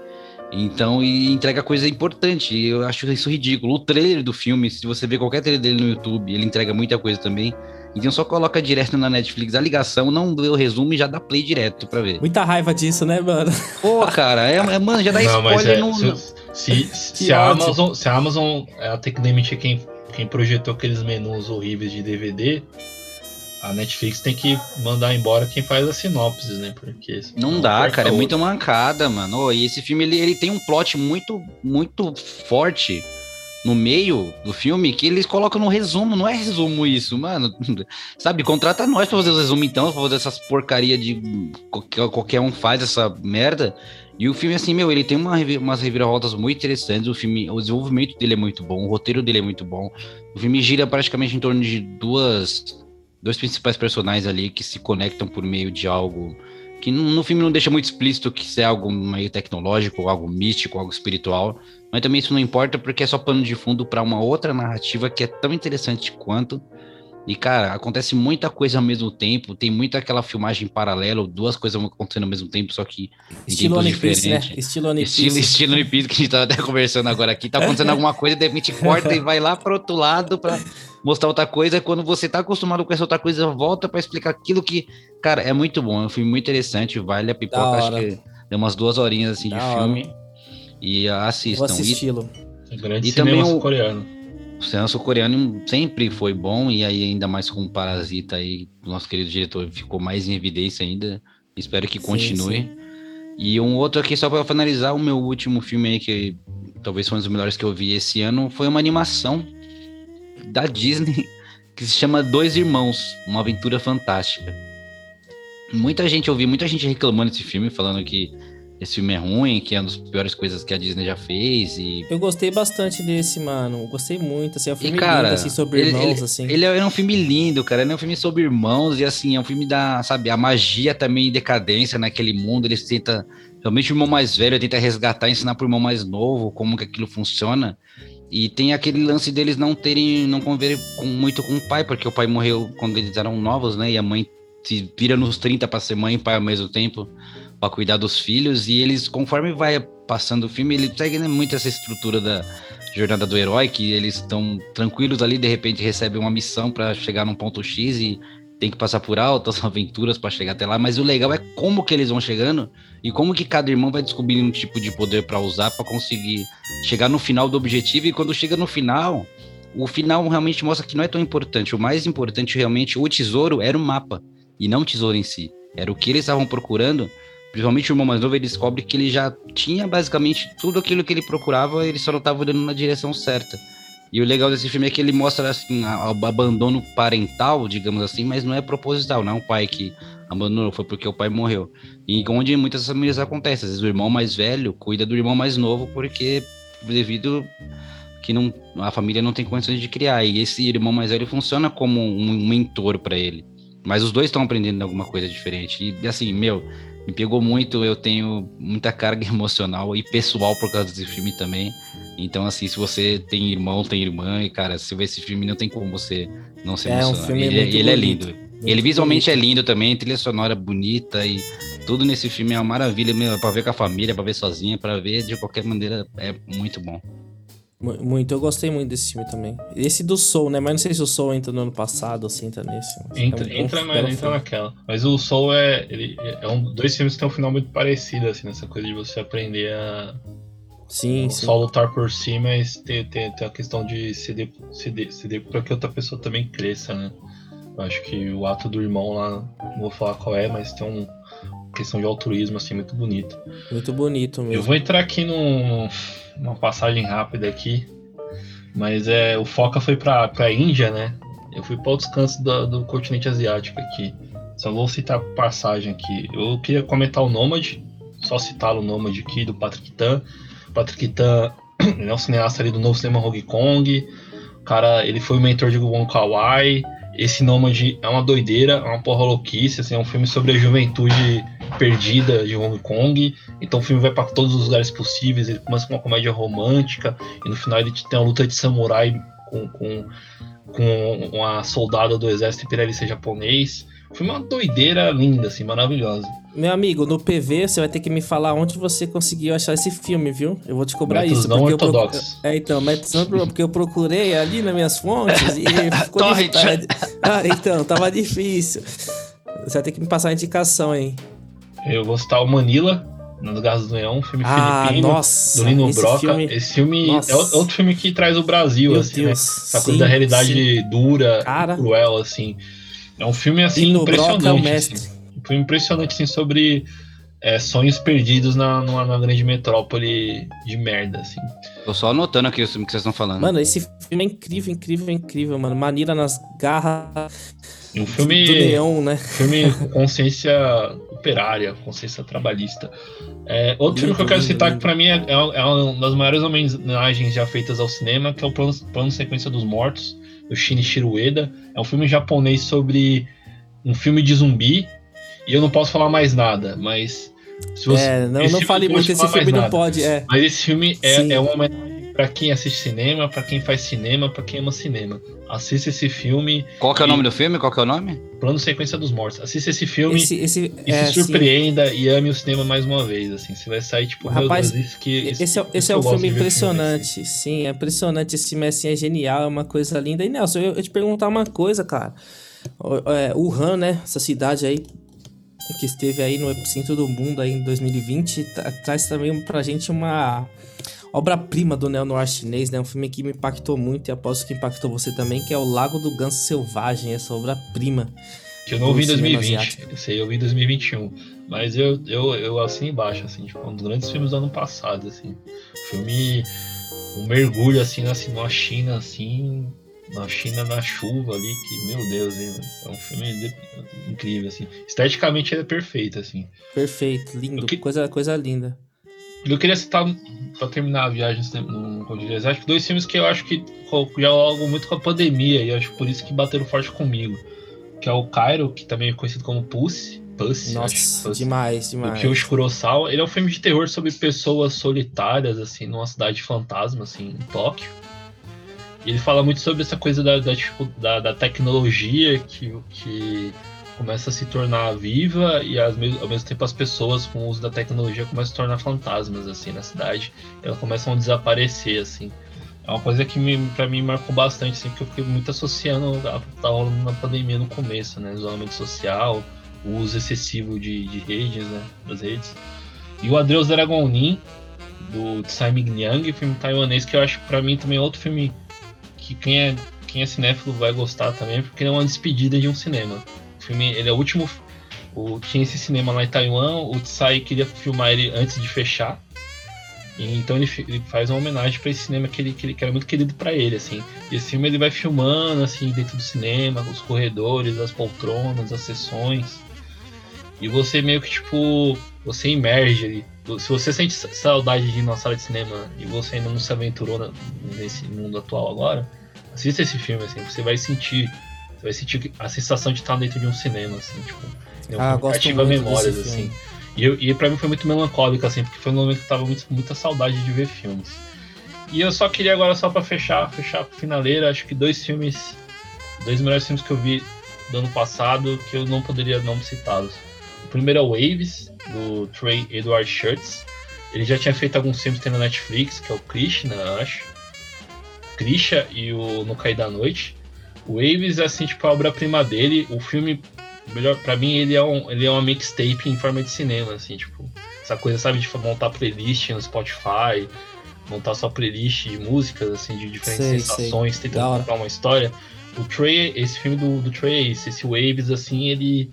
Speaker 5: Então, e entrega coisa importante. Eu acho isso ridículo. O trailer do filme, se você ver qualquer trailer dele no YouTube, ele entrega muita coisa também. Então só coloca direto na Netflix a ligação, não vê o resumo e já dá play direto pra ver.
Speaker 3: Muita raiva disso, né, mano?
Speaker 5: Pô, cara, é, é mano, já dá não, spoiler
Speaker 4: é, no. Se, se, [laughs] se a Amazon, se a Amazon ela tem que demitir quem, quem projetou aqueles menus horríveis de DVD, a Netflix tem que mandar embora quem faz as sinopses, né? Porque
Speaker 5: não dá, cara, é muito mancada, mano. Oh, e esse filme ele, ele tem um plot muito muito forte no meio do filme que eles colocam no resumo, não é resumo isso, mano. [laughs] Sabe, contrata nós pra fazer os resumos então, pra fazer essas porcaria de qualquer, qualquer um faz essa merda. E o filme, assim, meu, ele tem uma, umas reviravoltas muito interessantes. O filme, o desenvolvimento dele é muito bom, o roteiro dele é muito bom. O filme gira praticamente em torno de duas dois principais personagens ali que se conectam por meio de algo que no, filme não deixa muito explícito que isso é algo meio tecnológico, algo místico, algo espiritual, mas também isso não importa porque é só pano de fundo para uma outra narrativa que é tão interessante quanto. E cara, acontece muita coisa ao mesmo tempo, tem muita aquela filmagem paralelo, duas coisas vão acontecendo ao mesmo tempo, só que
Speaker 3: estilo
Speaker 5: em.
Speaker 3: Né? Estilo One
Speaker 5: Estilo, estilo One Piece que a gente tava até conversando agora aqui, tá acontecendo [laughs] alguma coisa, de repente corta e vai lá para outro lado para mostrar outra coisa. Quando você tá acostumado com essa outra coisa, volta para explicar aquilo que, cara, é muito bom. É um filme muito interessante, vale a pipoca. Acho que deu umas duas horinhas assim da de hora. filme. E assistam. Vou
Speaker 3: assisti-lo.
Speaker 4: E, grande e também o coreano.
Speaker 5: O cinema coreano sempre foi bom e aí ainda mais com o Parasita aí, o nosso querido diretor ficou mais em evidência ainda. Espero que continue. Sim, sim. E um outro aqui só para finalizar, o meu último filme aí que talvez foi um dos melhores que eu vi esse ano foi uma animação da Disney [laughs] que se chama Dois Irmãos, uma aventura fantástica. Muita gente ouvi, muita gente reclamando desse filme, falando que esse filme é ruim, que é uma das piores coisas que a Disney já fez. E...
Speaker 3: Eu gostei bastante desse, mano. Gostei muito, assim, é um filme e, cara, lindo, assim, sobre ele, irmãos,
Speaker 5: ele,
Speaker 3: assim.
Speaker 5: Ele é um filme lindo, cara. Ele é um filme sobre irmãos e, assim, é um filme da, sabe, a magia também em decadência naquele mundo. Eles tentam, realmente o irmão mais velho tenta resgatar, ensinar pro irmão mais novo como que aquilo funciona. E tem aquele lance deles não terem, não conviver com, muito com o pai, porque o pai morreu quando eles eram novos, né? E a mãe se vira nos 30 para ser mãe e pai ao mesmo tempo, para cuidar dos filhos. E eles, conforme vai passando o filme, ele segue né, muito essa estrutura da jornada do herói, que eles estão tranquilos ali, de repente recebem uma missão para chegar num ponto X e tem que passar por altas [laughs] aventuras para chegar até lá, mas o legal é como que eles vão chegando e como que cada irmão vai descobrindo um tipo de poder para usar para conseguir chegar no final do objetivo e quando chega no final, o final realmente mostra que não é tão importante. O mais importante realmente, o tesouro era o mapa e não o tesouro em si. Era o que eles estavam procurando. Principalmente o irmão mais novo, ele descobre que ele já tinha basicamente tudo aquilo que ele procurava, ele só não estava olhando na direção certa. E o legal desse filme é que ele mostra assim, o abandono parental, digamos assim, mas não é proposital, não é um pai que abandonou, foi porque o pai morreu. E onde muitas famílias acontecem, às vezes o irmão mais velho cuida do irmão mais novo porque devido que não, a família não tem condições de criar. E esse irmão mais velho funciona como um mentor para ele. Mas os dois estão aprendendo alguma coisa diferente. E assim, meu, me pegou muito. Eu tenho muita carga [laughs] emocional e pessoal por causa desse filme também. Então, assim, se você tem irmão, tem irmã, e cara, se ver esse filme, não tem como você não se emocionar. É um filme ele, é, ele é lindo. Muito ele visualmente bonito. é lindo também, trilha sonora bonita e tudo nesse filme é uma maravilha, para ver com a família, para ver sozinha, para ver de qualquer maneira é muito bom.
Speaker 3: Muito, eu gostei muito desse filme também. Esse do Soul, né? Mas não sei se o Soul entra no ano passado, assim, entra nesse.
Speaker 4: Entra, é um entra, na, entra naquela. Mas o Soul é. Ele, é um, dois filmes que tem um final muito parecido, assim, nessa coisa de você aprender a
Speaker 3: Sim, sim.
Speaker 4: Só lutar por si, mas tem, tem, tem a questão de ceder, ceder, ceder para que outra pessoa também cresça, né? Eu acho que o ato do irmão lá, não vou falar qual é, mas tem um, questão de altruísmo assim muito bonito.
Speaker 3: Muito bonito mesmo.
Speaker 4: Eu vou entrar aqui num, numa passagem rápida aqui, mas é o Foca foi para a Índia, né? Eu fui para outros cantos do, do continente asiático aqui. Só vou citar passagem aqui. Eu queria comentar o Nômade, só citar o Nômade aqui do Patrick Tan Patrick Tan [clears throat] é um cineasta ali do novo cinema Hong Kong. O cara, ele foi o mentor de Wong Kar Wai. esse Nômade é uma doideira, é uma porra louquice, assim, é um filme sobre a juventude perdida de Hong Kong. Então o filme vai para todos os lugares possíveis, ele começa com uma comédia romântica, e no final ele tem uma luta de samurai com, com, com uma soldada do exército imperialista japonês. Filme é uma doideira linda, assim, maravilhosa.
Speaker 3: Meu amigo, no PV você vai ter que me falar onde você conseguiu achar esse filme, viu? Eu vou te cobrar
Speaker 4: Métodos
Speaker 3: isso.
Speaker 4: não
Speaker 3: porque eu
Speaker 4: ortodoxos.
Speaker 3: É, então, métodos não porque eu procurei ali nas minhas fontes e [laughs] ficou difícil. [laughs] Ah, então, tava difícil. Você vai ter que me passar a indicação aí.
Speaker 4: Eu vou citar o Manila, nas Garras do Leão, um filme
Speaker 3: Ah,
Speaker 4: filipino,
Speaker 3: nossa.
Speaker 4: do Lino
Speaker 3: esse
Speaker 4: Broca.
Speaker 3: filme-
Speaker 4: Esse filme
Speaker 3: Nossa.
Speaker 4: é outro filme que traz o Brasil,
Speaker 3: Meu
Speaker 4: assim,
Speaker 3: Deus.
Speaker 4: né? Essa
Speaker 3: sim,
Speaker 4: coisa da realidade
Speaker 3: sim.
Speaker 4: dura,
Speaker 3: Cara.
Speaker 4: cruel, assim. É um filme, assim,
Speaker 3: Lino Broca é
Speaker 4: impressionante.
Speaker 3: mestre.
Speaker 4: assim. Um filme impressionante, assim, sobre é, sonhos perdidos na, numa, numa grande metrópole de merda, assim.
Speaker 5: Tô só anotando aqui o filme que vocês estão falando.
Speaker 3: Mano, esse filme é incrível, incrível, incrível, mano. Manira nas garras
Speaker 4: um filme...
Speaker 3: do leão, né?
Speaker 4: filme com consciência operária, consciência trabalhista. É, outro filme que eu quero citar
Speaker 3: lindo.
Speaker 4: que pra mim é, é- é uma das maiores homenagens já feitas ao cinema, que é o Plano, Plano Sequência dos Mortos, do Shinichiro Ueda. É um filme japonês sobre um filme de zumbi, e eu não posso falar mais nada, mas... Se você,
Speaker 3: É, não, não fale muito, esse filme não
Speaker 4: nada.
Speaker 3: pode, é.
Speaker 4: Mas esse filme é,
Speaker 3: Sim.
Speaker 4: é uma homenagem pra quem assiste cinema, pra quem faz cinema, pra quem ama cinema. Assista esse filme,
Speaker 5: Qual que é o nome do filme? Qual que é o nome?
Speaker 4: Plano Sequência dos Mortos. Assista esse filme
Speaker 3: Esse, esse,
Speaker 4: e
Speaker 3: é,
Speaker 4: se
Speaker 3: sim.
Speaker 4: surpreenda e ame o cinema mais uma vez, assim. Você vai sair, tipo,
Speaker 3: Rapaz,
Speaker 4: meu Deus, isso que. Isso,
Speaker 3: Esse é, esse
Speaker 4: que
Speaker 3: é um filme
Speaker 4: de ver
Speaker 3: impressionante, sim, é impressionante. Esse filme assim, é genial, é uma coisa linda. E Nelson, eu, eu te perguntar uma coisa, cara. O- É, Wuhan, né? Essa cidade aí que esteve aí no epicentro do mundo aí em 2020, tra- traz também pra gente uma obra-prima do neo-noir chinês, né? Um filme que me impactou muito e aposto que impactou você também, que é o Lago do Ganso Selvagem, essa obra-prima.
Speaker 4: Que eu não ouvi em
Speaker 3: do cinema
Speaker 4: 2020.
Speaker 3: asiático.
Speaker 4: Esse aí eu vi em 2021. Mas eu, eu, eu assino embaixo, assim, tipo, um dos grandes filmes do ano passado, assim. Filme. Um mergulho, assim, na, na China, assim. Na China, na chuva ali, que, meu Deus, hein, é um filme de- incrível, assim. Esteticamente ele é perfeito, assim.
Speaker 3: Perfeito, lindo,
Speaker 4: que-
Speaker 3: coisa, coisa linda.
Speaker 4: Eu queria citar, pra terminar a viagem no Código Asiático, dois filmes que eu acho que dialogam muito com a pandemia, e acho por isso que bateram forte comigo. Que é o Cairo, que também é conhecido como Pussy. Pussy,
Speaker 3: Nossa,
Speaker 4: acho, Pussy.
Speaker 3: demais, demais.
Speaker 4: Kiyoshi Kurosawa. Ele é um filme de terror sobre pessoas solitárias, assim, numa cidade fantasma, assim, em Tóquio. E ele fala muito sobre essa coisa da, da, tipo, da, da tecnologia que, que começa a se tornar viva e ao mesmo, tempo as pessoas com o uso da tecnologia começam a se tornar fantasmas, assim, na cidade. Elas começam a desaparecer, assim. É uma coisa que pra mim marcou bastante, assim, porque eu fiquei muito associando a tá na pandemia no começo, né? Isolamento social, o uso excessivo de, de redes, né? Das redes. E o Adeus Dragonin, do Tsai Ming-liang, filme taiwanês, que eu acho pra mim também é outro filme que quem é, quem é cinéfilo vai gostar também, porque é uma despedida de um cinema. Filme, ele é o último. O, tinha esse cinema lá em Taiwan, o Tsai queria filmar ele antes de fechar. E então ele, ele faz uma homenagem pra esse cinema que, ele, que, ele, que era muito querido pra ele, assim. E esse filme ele vai filmando, assim, dentro do cinema, os corredores, as poltronas, as sessões. E você meio que, tipo, você emerge ali. Se você sente sa- saudade de ir na sala de cinema e você ainda não se aventurou nesse mundo atual agora, assista esse filme, assim, você vai sentir. Você vai sentir a sensação de estar dentro de um cinema, assim, tipo.
Speaker 3: Ah,
Speaker 4: ativa
Speaker 3: muito
Speaker 4: memórias, assim.
Speaker 3: filme.
Speaker 4: E, eu, e pra mim foi muito melancólico, assim, porque foi um momento que eu tava muito, com muita saudade de ver filmes. E eu só queria agora, só pra fechar, fechar a finaleira, acho que dois filmes, dois melhores filmes que eu vi do ano passado, que eu não poderia não citá-los. O primeiro é o Waves, do Trey Edward Shirts. Ele já tinha feito alguns filmes que tem na Netflix, que é o Krishna, acho. Krisha e o No Cair da Noite. O Waves é assim, tipo, a obra-prima dele. O filme, melhor para mim, ele é, um, ele é uma mixtape em forma de cinema, assim, tipo, essa coisa, sabe, de montar playlist no Spotify, montar sua playlist de músicas, assim, de diferentes
Speaker 3: Sei,
Speaker 4: sensações,
Speaker 3: sei.
Speaker 4: Tentando contar uma história. O Trey, esse filme do, do Trey esse, esse Waves, assim, ele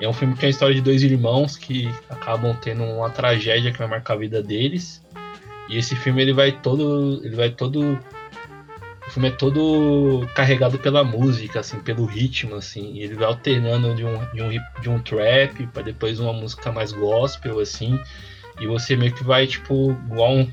Speaker 4: é um filme que é a história de dois irmãos que acabam tendo uma tragédia que vai marcar a vida deles. E esse filme ele vai todo, ele vai todo o filme é todo carregado pela música, assim, pelo ritmo, assim, e ele vai alternando de um, de um, de um trap para depois uma música mais gospel, assim, e você meio que vai, tipo, igual um,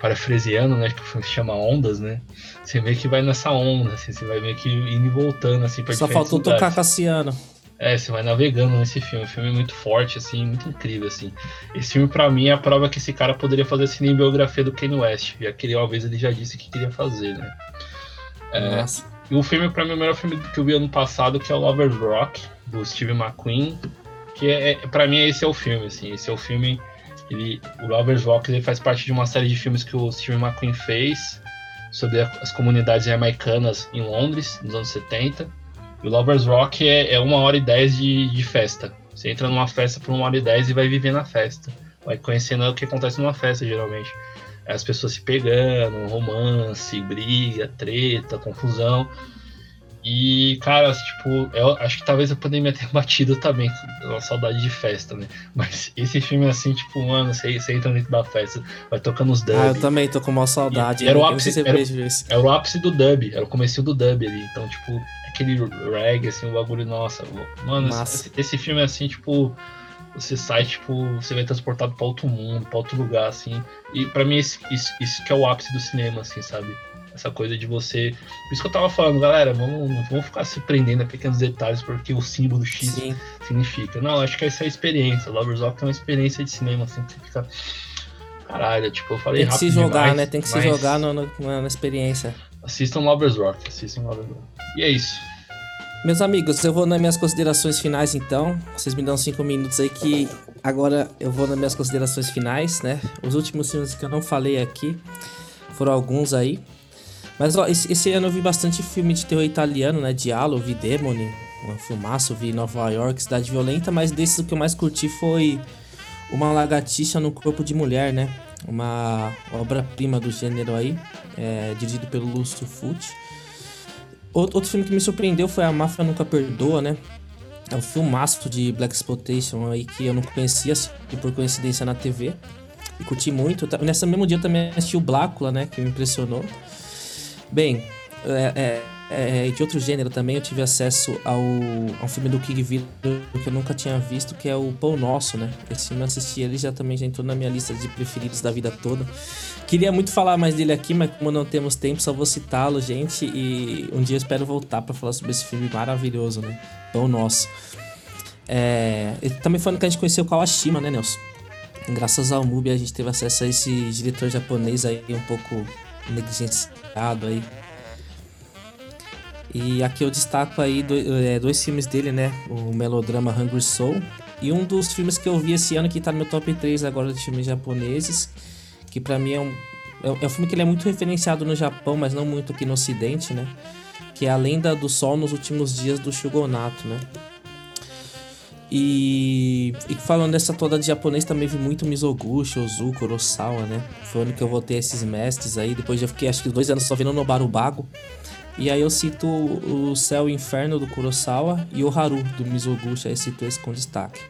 Speaker 4: parafraseando, né? Que o filme se chama Ondas, né? Você vê que vai nessa onda, assim, você vai meio que indo e voltando, assim, pra
Speaker 3: Só faltou
Speaker 4: lugares.
Speaker 3: tocar Cassiano.
Speaker 4: É, você vai navegando nesse filme. O filme é muito forte, assim, muito incrível, assim. Esse filme, pra mim, é a prova que esse cara poderia fazer cinebiografia do Kanye West. Já que ele, uma vez ele já disse que queria fazer, né? É,
Speaker 3: Nossa.
Speaker 4: e o filme, pra mim, é o melhor filme que eu vi ano passado, que é o Lover's Rock, do Steve McQueen. Que é, é, pra mim, esse é o filme, assim. Esse é o filme. Ele, o Lover's Rock ele faz parte de uma série de filmes que o Steve McQueen fez sobre a- as comunidades jamaicanas em Londres, nos anos 70. E o Lovers Rock é, é uma hora e dez de, de festa. Você entra numa festa por uma hora e dez e vai viver na festa. Vai conhecendo o que acontece numa festa, geralmente. É As pessoas se pegando, romance, briga, treta, confusão. E, cara, tipo, eu acho que talvez a pandemia tenha [laughs] batido também, uma saudade de festa, né? Mas esse filme, assim, tipo, mano, você, você entra dentro da festa, vai tocando os dub.
Speaker 3: Ah, eu também tô com uma saudade.
Speaker 4: E era o
Speaker 3: não
Speaker 4: ápice- era-. Era o ápice do dub, era o começo do dub ali. Então, tipo, aquele reggae, assim, o bagulho, nossa. Mano, esse, esse filme é assim, tipo. Você sai, tipo, você vai transportado pra outro mundo, pra outro lugar, assim. E pra mim, esse- isso, isso que é o ápice do cinema, assim, sabe? Essa coisa de você. Por isso que eu tava falando, galera, vamos, vamos ficar se prendendo a pequenos detalhes, porque o símbolo X
Speaker 3: Sim.
Speaker 4: significa. Não, acho que essa é a experiência. Lovers Rock é uma experiência de cinema, assim, que fica. Caralho, tipo, eu falei
Speaker 3: Tem que se jogar,
Speaker 4: demais,
Speaker 3: né? Tem que se
Speaker 4: mas-
Speaker 3: jogar no- no- na experiência.
Speaker 4: Assistam Lovers Rock, assistam Lovers Rock. E é isso.
Speaker 3: Meus amigos, eu vou nas minhas considerações finais então. Vocês me dão cinco minutos aí que agora eu vou nas minhas considerações finais, né? Os últimos filmes que eu não falei aqui foram alguns aí. Mas ó, esse, esse ano eu vi bastante filme de terror italiano, né? Diallo, vi Demone, um filmaço, vi Nova York, Cidade Violenta, mas desses o que eu mais curti foi Uma Lagartixa no Corpo de Mulher, né? Uma obra-prima do gênero aí, é, dirigido pelo Lúcio Fucci. Outro filme que me surpreendeu foi A Máfia Nunca Perdoa, né? É um filmaço de Black Exploitation aí que eu não conhecia, assisti por coincidência na TV. E curti muito. Nesse mesmo dia eu também assisti o Blácula, né? Que me impressionou. Bem, é, é, é, de outro gênero também eu tive acesso ao, ao filme do King Vidor que eu nunca tinha visto, que é o Pão Nosso, né? Esse filme eu assisti, ele já também já entrou na minha lista de preferidos da vida toda. Queria muito falar mais dele aqui, mas como não temos tempo, só vou citá-lo, gente. E um dia eu espero voltar pra falar sobre esse filme maravilhoso, né? Pão Nosso. É, também foi ano que a gente conheceu o Kawashima, né, Nelson? Graças ao MUBI a gente teve acesso a esse diretor japonês aí um pouco negligenciado aí. E aqui eu destaco aí do- é, dois filmes dele, né? O melodrama Hungry Soul e um dos filmes que eu vi esse ano que tá no meu top 3 agora de filmes japoneses, que pra mim é um é é um filme que ele é muito referenciado no Japão, mas não muito aqui no ocidente, né? Que é A Lenda do Sol nos Últimos Dias do Shugonato, né? E, e falando dessa toda de japonês, também vi muito Mizoguchi, Ozu, Kurosawa, né? Foi o ano que eu voltei esses mestres aí. Depois eu fiquei acho que dois anos só vendo Nobaru Bago. E aí eu cito o Céu e o Inferno do Kurosawa e o Haru do Mizoguchi, aí cito esse com destaque.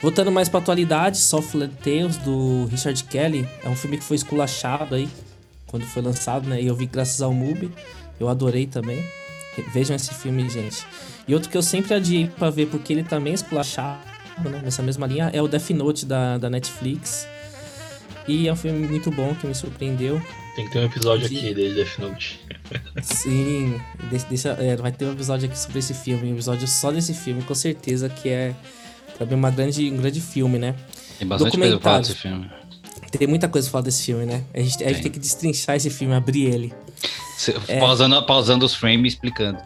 Speaker 3: Voltando mais pra atualidade, Softland Tales do Richard Kelly é um filme que foi esculachado aí quando foi lançado, né? E eu vi graças ao MUBI, eu adorei também. Vejam esse filme, gente. E outro que eu sempre adiei pra ver, porque ele também é esculachado, né? Nessa mesma linha, é o Death Note da, da Netflix. E é um filme muito bom que me surpreendeu.
Speaker 4: Tem que ter um episódio
Speaker 3: De-
Speaker 4: aqui de Death Note.
Speaker 3: Sim, deixa, deixa- é, vai ter um episódio aqui sobre esse filme, um episódio só desse filme, com certeza que é mim uma grande, um grande filme, né?
Speaker 5: Tem bastante coisa pra falar desse filme.
Speaker 3: Tem muita coisa pra falar desse filme, né? A gente, a gente
Speaker 5: Tem.
Speaker 3: tem que destrinchar esse filme, abrir ele.
Speaker 5: Cê-
Speaker 3: É.
Speaker 5: Pausando, pausando os frames e explicando.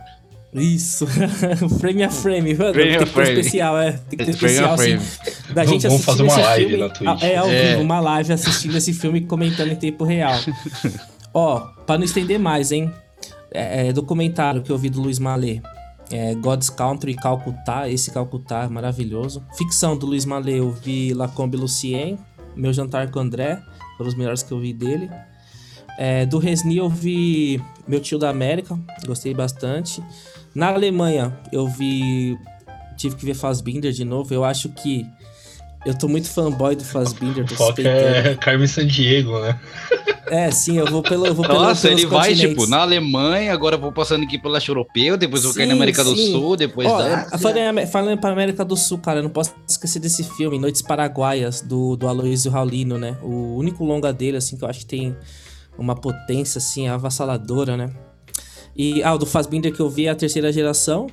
Speaker 3: Isso, [laughs] frame a frame, mano.
Speaker 5: Frame
Speaker 3: tem que ter
Speaker 5: frame.
Speaker 3: especial, é. Tem que ter
Speaker 5: Frame
Speaker 3: especial, assim, da gente
Speaker 4: Vamos fazer
Speaker 3: assistindo
Speaker 4: uma
Speaker 3: esse
Speaker 4: live
Speaker 3: filme.
Speaker 4: na Twitch.
Speaker 3: É, ao
Speaker 5: É.
Speaker 3: vivo, uma live assistindo esse filme e comentando em tempo real. [laughs] Ó, pra não estender mais, hein? É, é, documentário que eu vi do Luiz Malê. É, God's Country Calcutá, esse Calcutá é maravilhoso. Ficção do Luiz Malê, eu vi Lacombe Lucien, Meu Jantar com André, foram os melhores que eu vi dele. É, do Resni eu vi Meu Tio da América, gostei bastante. Na Alemanha eu vi. Tive que ver Fassbinder de novo. Eu acho que. Eu tô muito fanboy do Fassbinder, tô suspeitando.
Speaker 4: é Carmen Sandiego, né?
Speaker 3: É, sim, eu vou pelo. Eu vou pelo
Speaker 5: Nossa,
Speaker 3: pelos
Speaker 5: ele vai, tipo, na Alemanha, agora eu vou passando aqui pelo leste europeu, depois eu vou cair na
Speaker 3: Sim,
Speaker 5: América do
Speaker 3: sim.
Speaker 5: Sul, depois
Speaker 3: Ó,
Speaker 5: da.
Speaker 3: falando, Amé- falando pra América do Sul, cara, eu não posso esquecer desse filme, Noites Paraguaias, do, do Aloysio Raulino, né? O único longa dele, assim, que eu acho que tem uma potência, assim, avassaladora, né? E, ah, o do Fassbinder que eu vi é a terceira geração.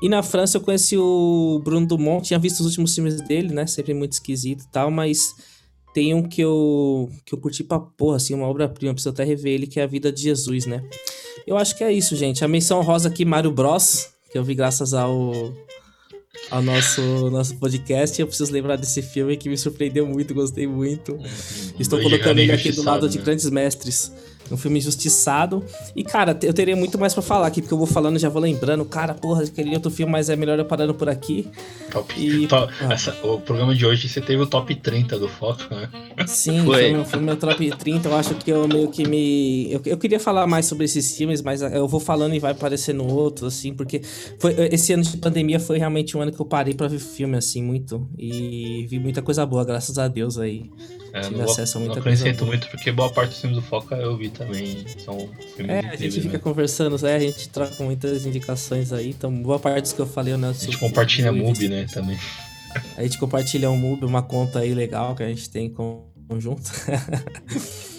Speaker 3: E na França eu conheci o Bruno Dumont, tinha visto os últimos filmes dele, né? Sempre muito esquisito e tal, mas tem um que eu, que eu curti pra porra, assim, uma obra-prima, preciso até rever ele, que é A Vida de Jesus, né? Eu acho que é isso, gente. A menção rosa aqui, Mario Bros, que eu vi graças ao, ao nosso, nosso podcast. Eu preciso lembrar desse filme que me surpreendeu muito, gostei muito. Estou
Speaker 4: Dois
Speaker 3: colocando ele aqui do lado de
Speaker 4: né?
Speaker 3: Grandes Mestres. Um filme injustiçado. E, cara, eu teria muito mais pra falar aqui, porque eu vou falando já vou lembrando. Cara, porra, aquele outro filme, mas é melhor eu parando por aqui.
Speaker 4: Top,
Speaker 3: E- [laughs]
Speaker 4: top-
Speaker 3: ah.
Speaker 4: essa- o programa de hoje você teve o top 30 do Foco, né?
Speaker 3: Sim,
Speaker 5: Foi.
Speaker 3: foi, meu- foi meu top 30. Eu acho que eu meio que me. Eu, eu queria falar mais sobre esses filmes, mas eu vou falando e vai aparecendo outros, assim, porque foi, esse ano de pandemia foi realmente um ano que eu parei pra ver filme, assim, muito. E vi muita coisa boa, graças a Deus aí.
Speaker 4: É,
Speaker 3: Tive
Speaker 4: não, vou,
Speaker 3: acesso a
Speaker 4: não
Speaker 3: muita coisa
Speaker 4: acrescento
Speaker 3: boa.
Speaker 4: muito, porque boa parte dos filmes do Foca eu vi também. São filmes
Speaker 3: É, a gente fica
Speaker 4: né?
Speaker 3: conversando, é, a gente troca muitas indicações aí, então boa parte dos que eu falei, né?
Speaker 4: A gente compartilha a MUBI, né, também.
Speaker 3: A gente compartilha um MUB, uma conta aí legal que a gente tem com- conjunto. [laughs]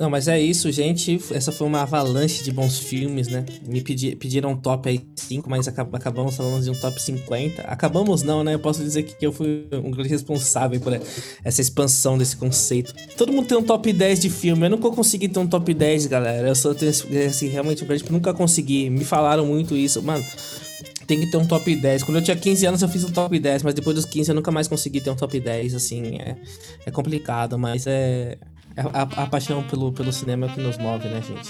Speaker 3: Não, mas é isso, gente. Essa foi uma avalanche de bons filmes, né? Me pedi, pediram um top aí 5, mas acab- acabamos falando de um top 50. Acabamos não, né? Eu posso dizer que eu fui um grande responsável por essa expansão desse conceito. Todo mundo tem um top 10 de filme. Eu nunca consegui ter um top 10, galera. Eu sou assim, realmente um grande. Nunca consegui. Me falaram muito isso. Mano, tem que ter um top 10. Quando eu tinha 15 anos eu fiz um top 10, mas depois dos 15 eu nunca mais consegui ter um top 10, assim, é, é complicado, mas é a, a paixão pelo, pelo cinema é que nos move, né, gente?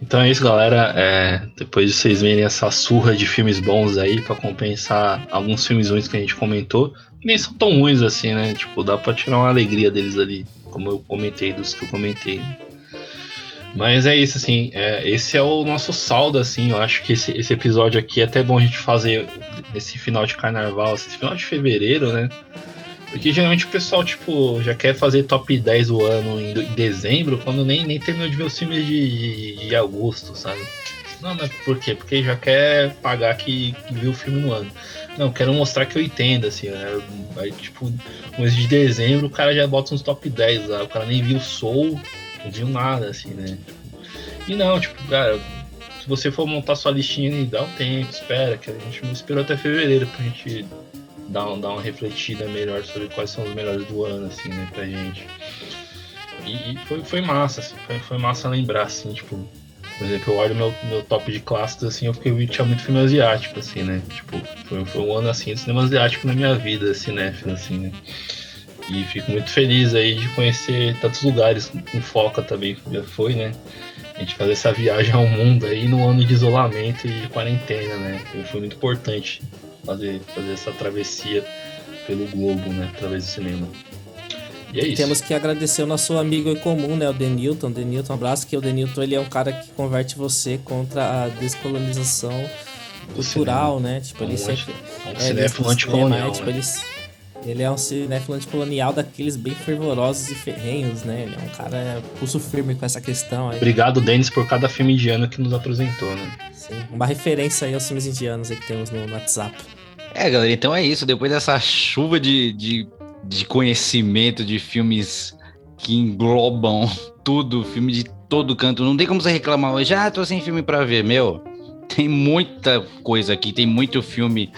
Speaker 4: Então é isso, galera. É, depois de vocês verem essa surra de filmes bons aí, pra compensar alguns filmes ruins que a gente comentou, nem são tão ruins assim, né? Tipo, dá pra tirar uma alegria deles ali, como eu comentei, dos que eu comentei. Mas é isso, assim, é, esse é o nosso saldo, assim, eu acho que esse, esse episódio aqui é até bom a gente fazer nesse final de carnaval, esse final de fevereiro, né? Porque geralmente o pessoal, tipo, já quer fazer top 10 do ano em, em dezembro, quando nem, nem terminou de ver os filmes de, de, de agosto, sabe? Não, mas por quê? Porque já quer pagar que, que viu o filme no ano. Não, quero mostrar que eu entendo, assim, né? Aí, tipo, mês de dezembro o cara já bota uns top 10 lá, o cara nem viu Soul, não viu nada, assim, né? E não, tipo, cara, se você for montar sua listinha dá um tempo, espera, que a gente esperou até fevereiro pra gente dar, um, dar uma refletida melhor sobre quais são os melhores do ano, assim, né, pra gente. E, e foi, foi massa, assim, foi, foi massa lembrar, assim, tipo, por exemplo, eu olho meu, meu top de clássicos, assim, eu fiquei, tinha muito filme asiático, assim, né, tipo, foi, foi um ano, assim, de cinema asiático na minha vida, cinéfilo, assim, né. E fico muito feliz aí de conhecer tantos lugares com foca também, que já foi, né, a gente fazer essa viagem ao mundo aí no ano de isolamento e de quarentena, né, foi muito importante fazer, fazer essa travessia pelo globo, né, através do cinema. E é isso.
Speaker 3: Temos que agradecer o nosso amigo em comum, né, o Denilton. Denilton, um abraço, que o Denilton ele é um cara que converte você contra a descolonização cultural, né? Tipo, ele
Speaker 4: Um
Speaker 3: sempre...
Speaker 4: Um
Speaker 3: É,
Speaker 4: cinéfilo anticolonial,
Speaker 3: é, tipo,
Speaker 4: né?
Speaker 3: ele, ele é um cinéfilo anticolonial daqueles bem fervorosos e ferrenhos, né? Ele é um cara é, pulso firme com essa questão aí.
Speaker 4: Obrigado, Denis, por cada filme indiano que nos apresentou, né?
Speaker 3: Sim, uma referência aí aos filmes indianos aí que temos no, no WhatsApp.
Speaker 5: É, galera, então é isso. Depois dessa chuva de, de, de conhecimento de filmes que englobam [laughs] tudo, filme de todo canto, não tem como você reclamar hoje, ah, tô sem filme pra ver. Meu, tem muita coisa aqui, tem muito filme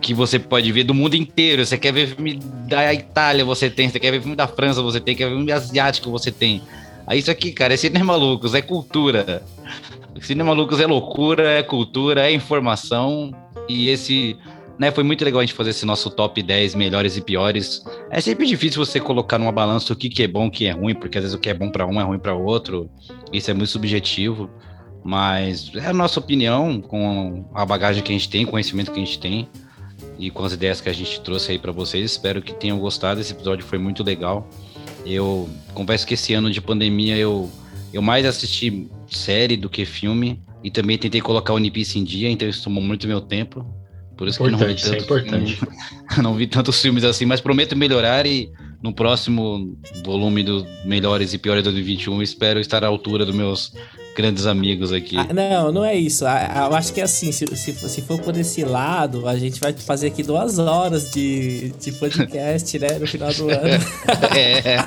Speaker 5: que você pode ver do mundo inteiro. Você quer ver filme da Itália, você tem. Você quer ver filme da França, você tem. Quer ver filme asiático, você tem. Aí isso aqui, cara, é Cinema Lucas, é cultura. Cinema Lucas é loucura, é cultura, é informação. E esse né, foi muito legal a gente fazer esse nosso top 10 melhores e piores. É sempre difícil você colocar numa balança o que, que é bom, o que é ruim, porque às vezes o que é bom para um é ruim para outro. Isso é muito subjetivo, mas é a nossa opinião com a bagagem que a gente tem, conhecimento que a gente tem e com as ideias que a gente trouxe aí para vocês. Espero que tenham gostado. Esse episódio foi muito legal. Eu confesso que esse ano de pandemia eu eu mais assisti série do que filme e também tentei colocar o One Piece em dia, então isso tomou muito meu tempo. Por isso
Speaker 4: Importante,
Speaker 5: que
Speaker 4: é
Speaker 5: não vi
Speaker 4: importante.
Speaker 5: tanto, [laughs] não vi tantos filmes assim, mas prometo melhorar e no próximo volume do Melhores e Piores 2021, espero estar à altura dos meus grandes amigos aqui.
Speaker 3: Ah, não, não é isso. Ah, ah, Eu acho que é assim, se, se, se for por esse lado, a gente vai fazer aqui duas horas de, de podcast, né? No final do ano. [laughs]
Speaker 5: é.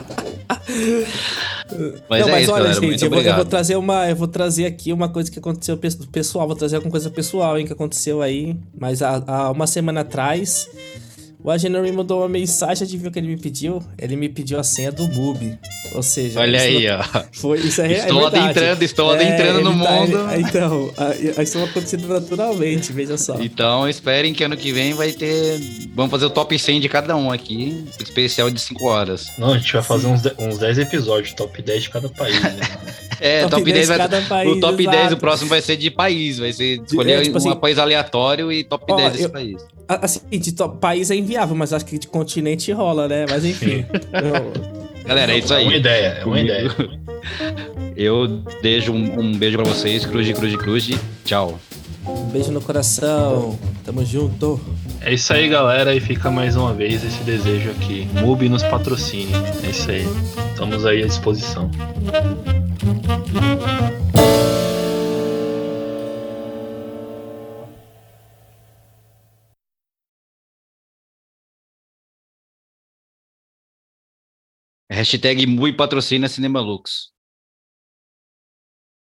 Speaker 5: [laughs] Mas
Speaker 3: não,
Speaker 5: é
Speaker 3: mas
Speaker 5: isso,
Speaker 3: olha,
Speaker 5: galera.
Speaker 3: gente, eu vou, eu vou trazer uma. Eu vou trazer aqui uma coisa que aconteceu pessoal. Vou trazer alguma coisa pessoal, hein, que aconteceu aí. Mas há, há uma semana atrás, o Agenor me mandou uma mensagem, adivinha o que ele me pediu? Ele me pediu a senha do MUBI. Ou seja,
Speaker 5: Olha
Speaker 3: isso
Speaker 5: aí,
Speaker 3: não-
Speaker 5: ó.
Speaker 3: Foi, isso é,
Speaker 5: Estou
Speaker 3: é verdade.
Speaker 5: adentrando, estou adentrando no
Speaker 3: ele tá-
Speaker 5: mundo.
Speaker 3: ele- então, a- isso vai acontecendo naturalmente, veja só.
Speaker 5: Então esperem que ano que vem vai ter. Vamos fazer o top 100 de cada um aqui. Especial de 5 horas.
Speaker 4: Não, a gente vai fazer uns, de- uns 10 episódios, top 10 de cada país, né? [laughs]
Speaker 5: É,
Speaker 3: Top
Speaker 5: top, 10,
Speaker 3: 10
Speaker 5: vai.
Speaker 3: país,
Speaker 5: o top 10
Speaker 3: exato.
Speaker 5: o próximo vai ser de país. Vai ser escolher
Speaker 3: é, tipo
Speaker 5: um
Speaker 3: assim-
Speaker 5: país aleatório e top
Speaker 3: Ó,
Speaker 5: 10 desse
Speaker 3: eu-
Speaker 5: país.
Speaker 3: A- Assim, de to- país é inviável, mas acho que de continente rola, né? Mas enfim. [laughs] Eu-
Speaker 5: Galera, é isso
Speaker 4: É uma
Speaker 5: aí.
Speaker 4: ideia, é uma ideia. [laughs]
Speaker 5: Eu deixo um, um beijo pra vocês. Cruz, cruz, cruz. Tchau.
Speaker 3: um beijo no coração. Tamo junto.
Speaker 4: É isso aí, galera, e fica mais uma vez esse desejo aqui. MUBI nos patrocine. É isso aí. Estamos aí à disposição.
Speaker 5: Hashtag Mui patrocina Cinema Lux.